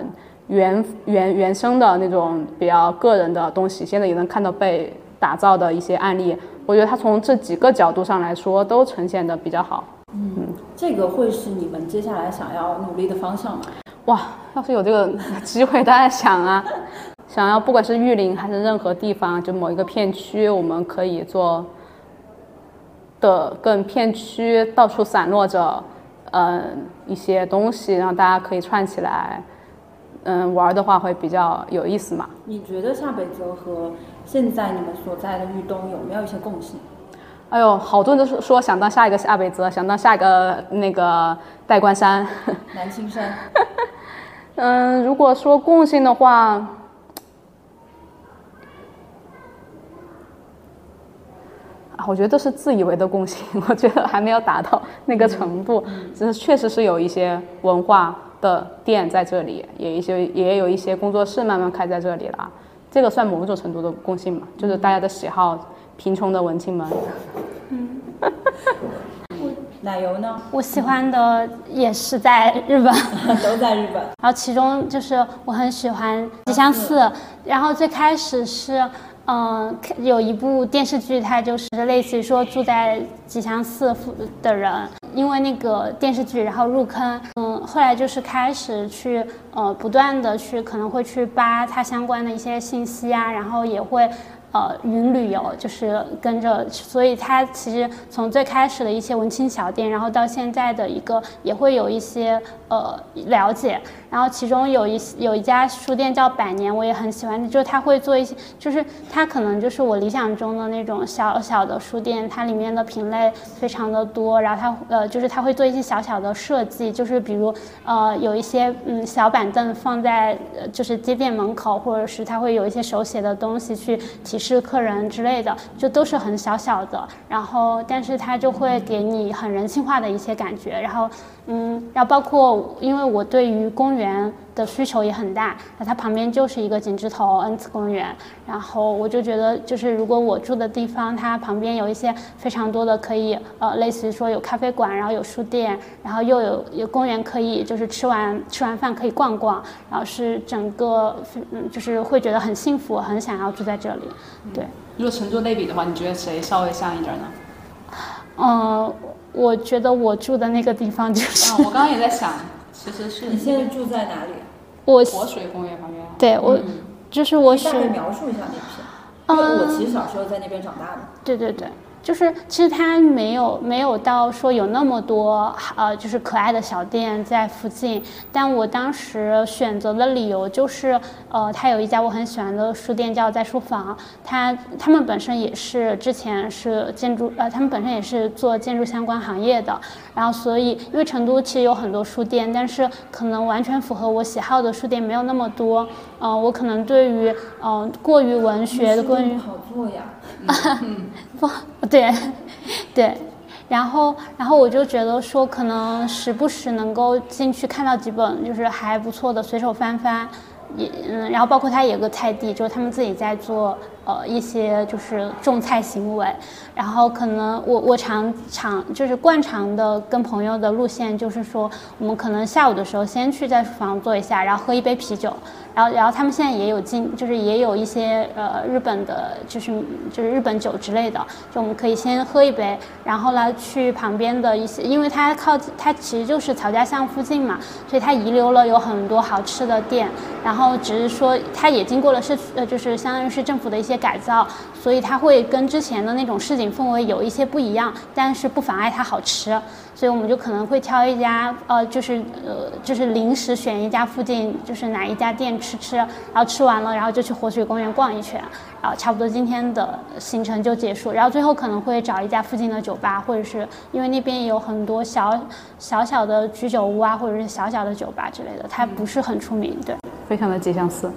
原原原生的那种比较个人的东西，现在也能看到被打造的一些案例。我觉得它从这几个角度上来说都呈现的比较好。嗯，这个会是你们接下来想要努力的方向吗？哇，要是有这个机会，当然想啊，想要不管是玉林还是任何地方，就某一个片区，我们可以做的更片区到处散落着，嗯，一些东西，让大家可以串起来，嗯，玩的话会比较有意思嘛。你觉得下北泽和现在你们所在的豫东有没有一些共性？哎呦，好多人都说想当下一个下北泽，想当下一个那个代官山、南青山。嗯，如果说共性的话，啊，我觉得都是自以为的共性，我觉得还没有达到那个程度。只是确实是有一些文化的店在这里，也一些也有一些工作室慢慢开在这里了。这个算某种程度的共性嘛？就是大家的喜好，贫穷的文青们。嗯。奶油呢？我喜欢的也是在日本，都在日本。然后其中就是我很喜欢吉祥寺。然后最开始是，嗯，有一部电视剧，它就是类似于说住在吉祥寺的人，因为那个电视剧，然后入坑。嗯，后来就是开始去，呃，不断的去可能会去扒它相关的一些信息啊，然后也会。呃云旅游，就是跟着，所以它其实从最开始的一些文青小店，然后到现在的一个也会有一些呃了解。然后其中有一有一家书店叫百年，我也很喜欢，就是他会做一些，就是它可能就是我理想中的那种小小的书店，它里面的品类非常的多，然后它呃就是它会做一些小小的设计，就是比如呃有一些嗯小板凳放在就是街店门口，或者是它会有一些手写的东西去提是客人之类的，就都是很小小的，然后但是它就会给你很人性化的一些感觉，然后。嗯，然后包括，因为我对于公园的需求也很大，那它旁边就是一个景芝头恩赐公园，然后我就觉得，就是如果我住的地方，它旁边有一些非常多的可以，呃，类似于说有咖啡馆，然后有书店，然后又有有公园可以，就是吃完吃完饭可以逛逛，然后是整个，嗯，就是会觉得很幸福，很想要住在这里。对，如果纯做类比的话，你觉得谁稍微像一点呢？嗯。我觉得我住的那个地方就是。我刚刚也在想，其实是。你现在住在哪里？我。活水公园旁边。对，我就是我。大概描述一下那片。因为我其实小时候在那边长大的。对对对。就是其实它没有没有到说有那么多呃就是可爱的小店在附近，但我当时选择的理由就是呃它有一家我很喜欢的书店叫在书房，它他们本身也是之前是建筑呃他们本身也是做建筑相关行业的，然后所以因为成都其实有很多书店，但是可能完全符合我喜好的书店没有那么多，嗯我可能对于嗯过于文学的关于好做呀。啊不，对，对，然后，然后我就觉得说，可能时不时能够进去看到几本，就是还不错的，随手翻翻，也，嗯，然后包括他有个菜地，就是他们自己在做。呃，一些就是种菜行为，然后可能我我常常就是惯常的跟朋友的路线就是说，我们可能下午的时候先去在书房坐一下，然后喝一杯啤酒，然后然后他们现在也有进，就是也有一些呃日本的，就是就是日本酒之类的，就我们可以先喝一杯，然后呢去旁边的一些，因为它靠它其实就是曹家巷附近嘛，所以它遗留了有很多好吃的店，然后只是说它也经过了市呃就是相当于是政府的一些。些改造，所以它会跟之前的那种市井氛围有一些不一样，但是不妨碍它好吃。所以我们就可能会挑一家，呃，就是呃，就是临时选一家附近就是哪一家店吃吃，然后吃完了，然后就去活水公园逛一圈，然后差不多今天的行程就结束。然后最后可能会找一家附近的酒吧，或者是因为那边也有很多小小小的居酒屋啊，或者是小小的酒吧之类的，它不是很出名，对，非常的吉祥寺。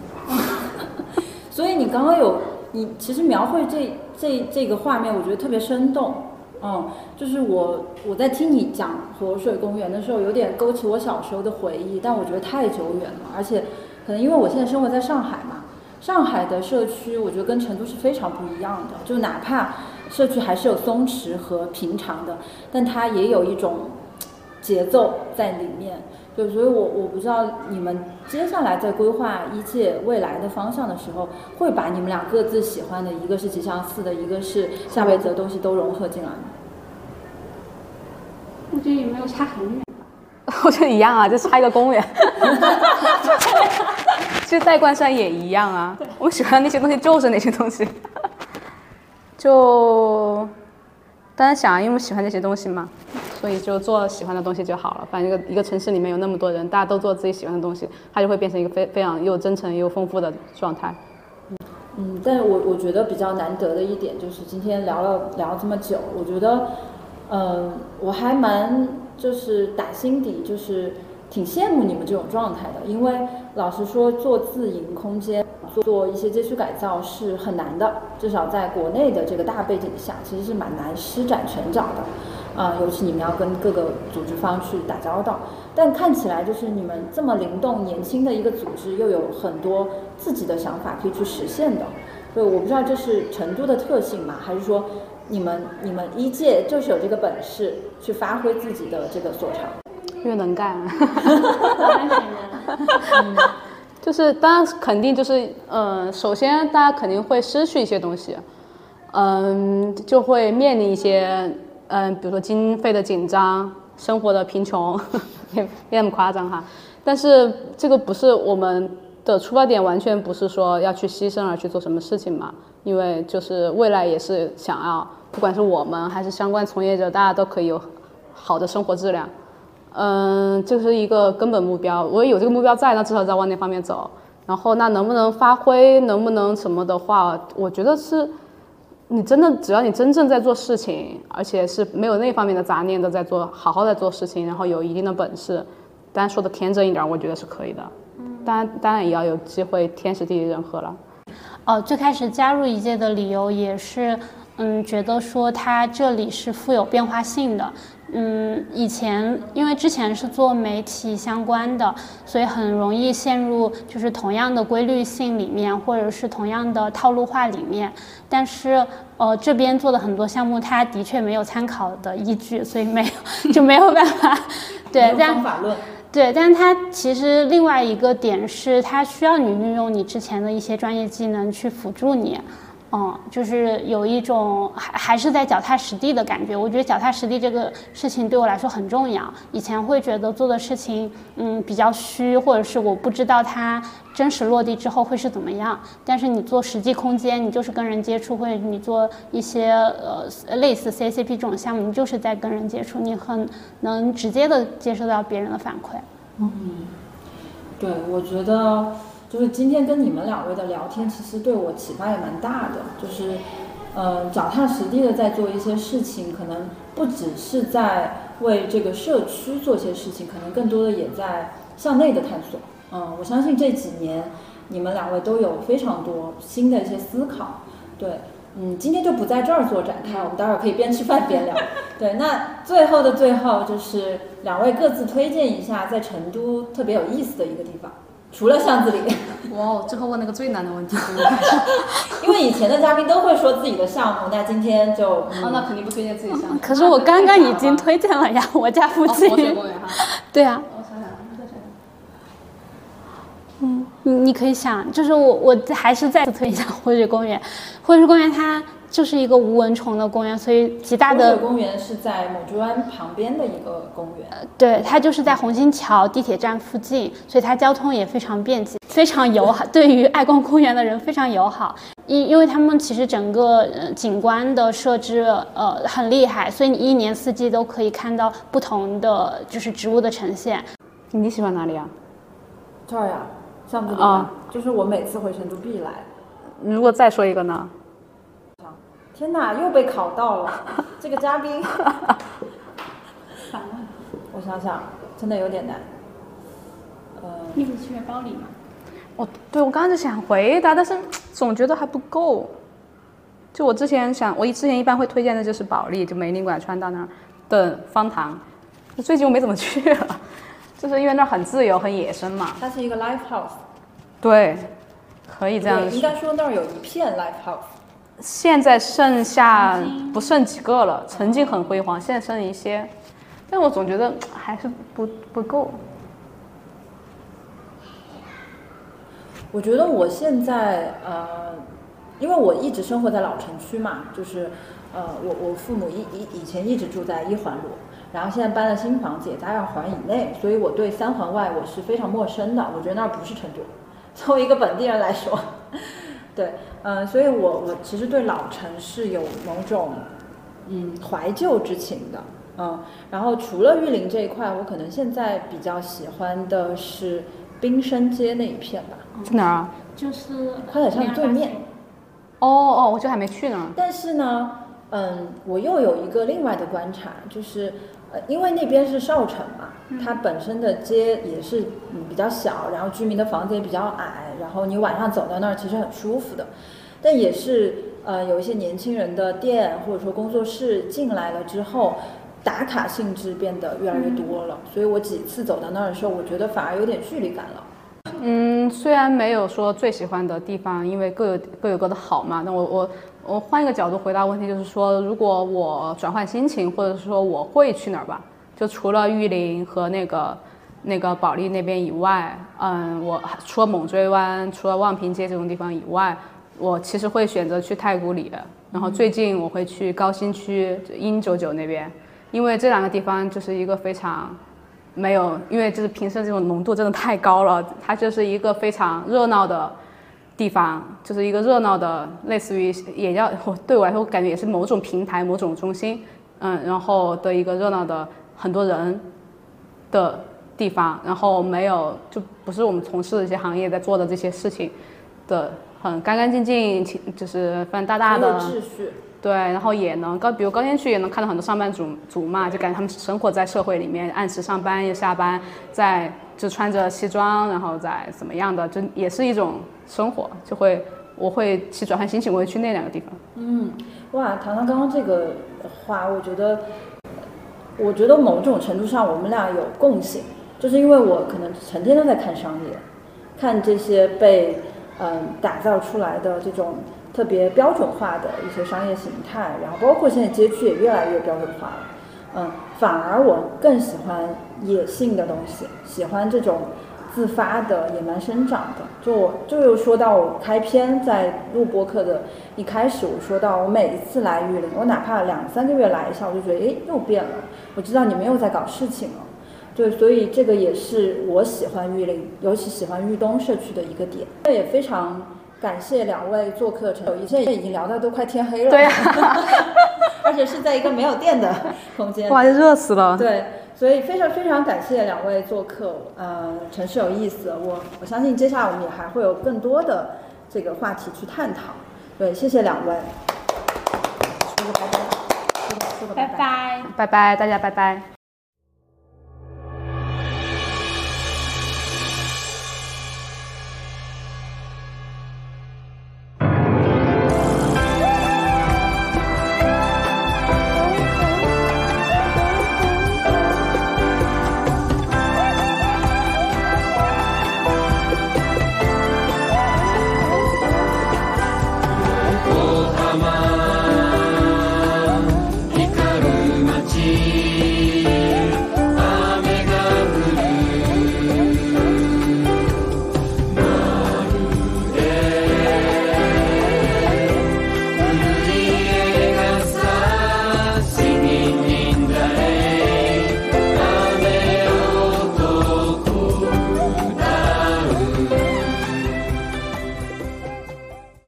所以你刚刚有。你其实描绘这这这个画面，我觉得特别生动，嗯，就是我我在听你讲活水公园的时候，有点勾起我小时候的回忆，但我觉得太久远了，而且可能因为我现在生活在上海嘛，上海的社区我觉得跟成都是非常不一样的，就哪怕社区还是有松弛和平常的，但它也有一种节奏在里面。对，所以我我不知道你们接下来在规划一届未来的方向的时候，会把你们俩各自喜欢的，一个是吉祥寺的，一个是夏贝泽东西都融合进来吗？我觉得也没有差很远吧。我觉得一样啊，就差一个公园。其实代冠山也一样啊，我喜欢那些东西就是那些东西。就，当然想，因为我们喜欢那些东西嘛。所以就做喜欢的东西就好了。反正一个一个城市里面有那么多人，大家都做自己喜欢的东西，它就会变成一个非非常又真诚又丰富的状态。嗯，但是我我觉得比较难得的一点就是今天聊了聊这么久，我觉得，嗯，我还蛮就是打心底就是挺羡慕你们这种状态的，因为老实说做自营空间，做一些街区改造是很难的，至少在国内的这个大背景下，其实是蛮难施展拳脚的。啊，尤其你们要跟各个组织方去打交道，但看起来就是你们这么灵动、年轻的一个组织，又有很多自己的想法可以去实现的。所以我不知道这是成都的特性嘛，还是说你们你们一届就是有这个本事去发挥自己的这个所长，越能干。就是当然肯定就是，嗯，首先大家肯定会失去一些东西，嗯，就会面临一些。嗯，比如说经费的紧张，生活的贫穷，别别那么夸张哈。但是这个不是我们的出发点完全不是说要去牺牲而去做什么事情嘛，因为就是未来也是想要，不管是我们还是相关从业者，大家都可以有好的生活质量。嗯，这是一个根本目标。我有这个目标在，那至少在往那方面走。然后那能不能发挥，能不能什么的话，我觉得是，你真的只要你真正在做事情，而且是没有那方面的杂念的在做，好好在做事情，然后有一定的本事，当然说的天真一点，我觉得是可以的。嗯，当然当然也要有机会天时地利人和了。哦，最开始加入一届的理由也是，嗯，觉得说它这里是富有变化性的。嗯，以前因为之前是做媒体相关的，所以很容易陷入就是同样的规律性里面，或者是同样的套路化里面。但是呃，这边做的很多项目，它的确没有参考的依据，所以没有 就没有办法。对，方法论。对，但是它其实另外一个点是，它需要你运用你之前的一些专业技能去辅助你。嗯，就是有一种还还是在脚踏实地的感觉。我觉得脚踏实地这个事情对我来说很重要。以前会觉得做的事情，嗯，比较虚，或者是我不知道它真实落地之后会是怎么样。但是你做实际空间，你就是跟人接触，或者你做一些呃类似 CCP 这种项目，你就是在跟人接触，你很能直接的接受到别人的反馈。嗯，对，我觉得。就是今天跟你们两位的聊天，其实对我启发也蛮大的。就是，呃，脚踏实地的在做一些事情，可能不只是在为这个社区做些事情，可能更多的也在向内的探索。嗯，我相信这几年你们两位都有非常多新的一些思考。对，嗯，今天就不在这儿做展开，我们待会儿可以边吃饭边聊。对，那最后的最后，就是两位各自推荐一下在成都特别有意思的一个地方。除了巷子里，哇，最后问了个最难的问题，因为以前的嘉宾都会说自己的项目，那今天就，哦，那肯定不推荐自己项目。可是我刚刚已经推荐了呀，我家附近。活水公园哈。对啊。我想想，再想想。嗯，你你可以想，就是我我还是再次推一下活水公园，活水公园它。就是一个无蚊虫的公园，所以极大的公园是在某珠湾旁边的一个公园。对，它就是在红星桥地铁站附近，所以它交通也非常便捷，非常友好。对于爱逛公园的人非常友好，因因为他们其实整个景观的设置呃很厉害，所以你一年四季都可以看到不同的就是植物的呈现。你喜欢哪里啊？这儿呀，巷子里啊，就是我每次回成都必来。如果再说一个呢？天哪，又被考到了，这个嘉宾，我想想，真的有点难。呃，你不是去包里吗？哦，对，我刚刚就想回答，但是总觉得还不够。就我之前想，我之前一般会推荐的就是保利，就梅林馆川到那儿的方塘。最近我没怎么去了，就是因为那儿很自由、很野生嘛。它是一个 live house。对，可以这样。应该说那儿有一片 live house。现在剩下不剩几个了，曾经很辉煌，现在剩一些，但我总觉得还是不不够。我觉得我现在呃，因为我一直生活在老城区嘛，就是呃，我我父母以以以前一直住在一环路，然后现在搬了新房子也在二环以内，所以我对三环外我是非常陌生的。我觉得那儿不是成都，作为一个本地人来说。对，嗯，所以我我其实对老城是有某种嗯怀旧之情的，嗯，然后除了玉林这一块，我可能现在比较喜欢的是滨生街那一片吧。在哪儿啊？就是宽窄巷对面。哦哦，我这还没去呢。但是呢，嗯，我又有一个另外的观察，就是呃，因为那边是少城嘛。它本身的街也是嗯比较小，然后居民的房子也比较矮，然后你晚上走到那儿其实很舒服的，但也是呃有一些年轻人的店或者说工作室进来了之后，打卡性质变得越来越多了，所以我几次走到那儿的时候，我觉得反而有点距离感了。嗯，虽然没有说最喜欢的地方，因为各有各有各的好嘛，那我我我换一个角度回答问题，就是说如果我转换心情，或者说我会去哪儿吧。就除了玉林和那个那个保利那边以外，嗯，我除了猛追湾、除了望平街这种地方以外，我其实会选择去太古里。然后最近我会去高新区英九九那边，因为这两个地方就是一个非常没有，因为就是平时这种浓度真的太高了，它就是一个非常热闹的地方，就是一个热闹的，类似于也要对我来说，我感觉也是某种平台、某种中心，嗯，然后的一个热闹的很多人的地方，然后没有就不是我们从事的一些行业在做的这些事情的很干干净净，其就是反正大大的。秩序。对，然后也能高，比如高新区也能看到很多上班族族嘛，就感觉他们生活在社会里面，按时上班又下班，在就穿着西装，然后再怎么样的，就也是一种生活，就会我会去转换心情，我会去那两个地方。嗯，哇，糖糖刚刚这个话，我觉得，我觉得某种程度上我们俩有共性，就是因为我可能成天都在看商业，看这些被嗯打造出来的这种特别标准化的一些商业形态，然后包括现在街区也越来越标准化了，嗯，反而我更喜欢野性的东西，喜欢这种自发的野蛮生长的。就我就又说到我开篇在录播客的一开始，我说到我每一次来玉林，我哪怕两三个月来一下，我就觉得诶又变了，我知道你们又在搞事情了。对，所以这个也是我喜欢玉林，尤其喜欢玉东社区的一个点。那也非常感谢两位做客陈友谊，现在已经聊到都快天黑了。对呀、而且是在一个没有电的空间。哇，热死了。对，所以非常非常感谢两位做客，呃，城市有意思，我我相信接下来我们也还会有更多的这个话题去探讨。对，谢谢两位，说个拜拜拜。拜。拜拜，大家拜拜。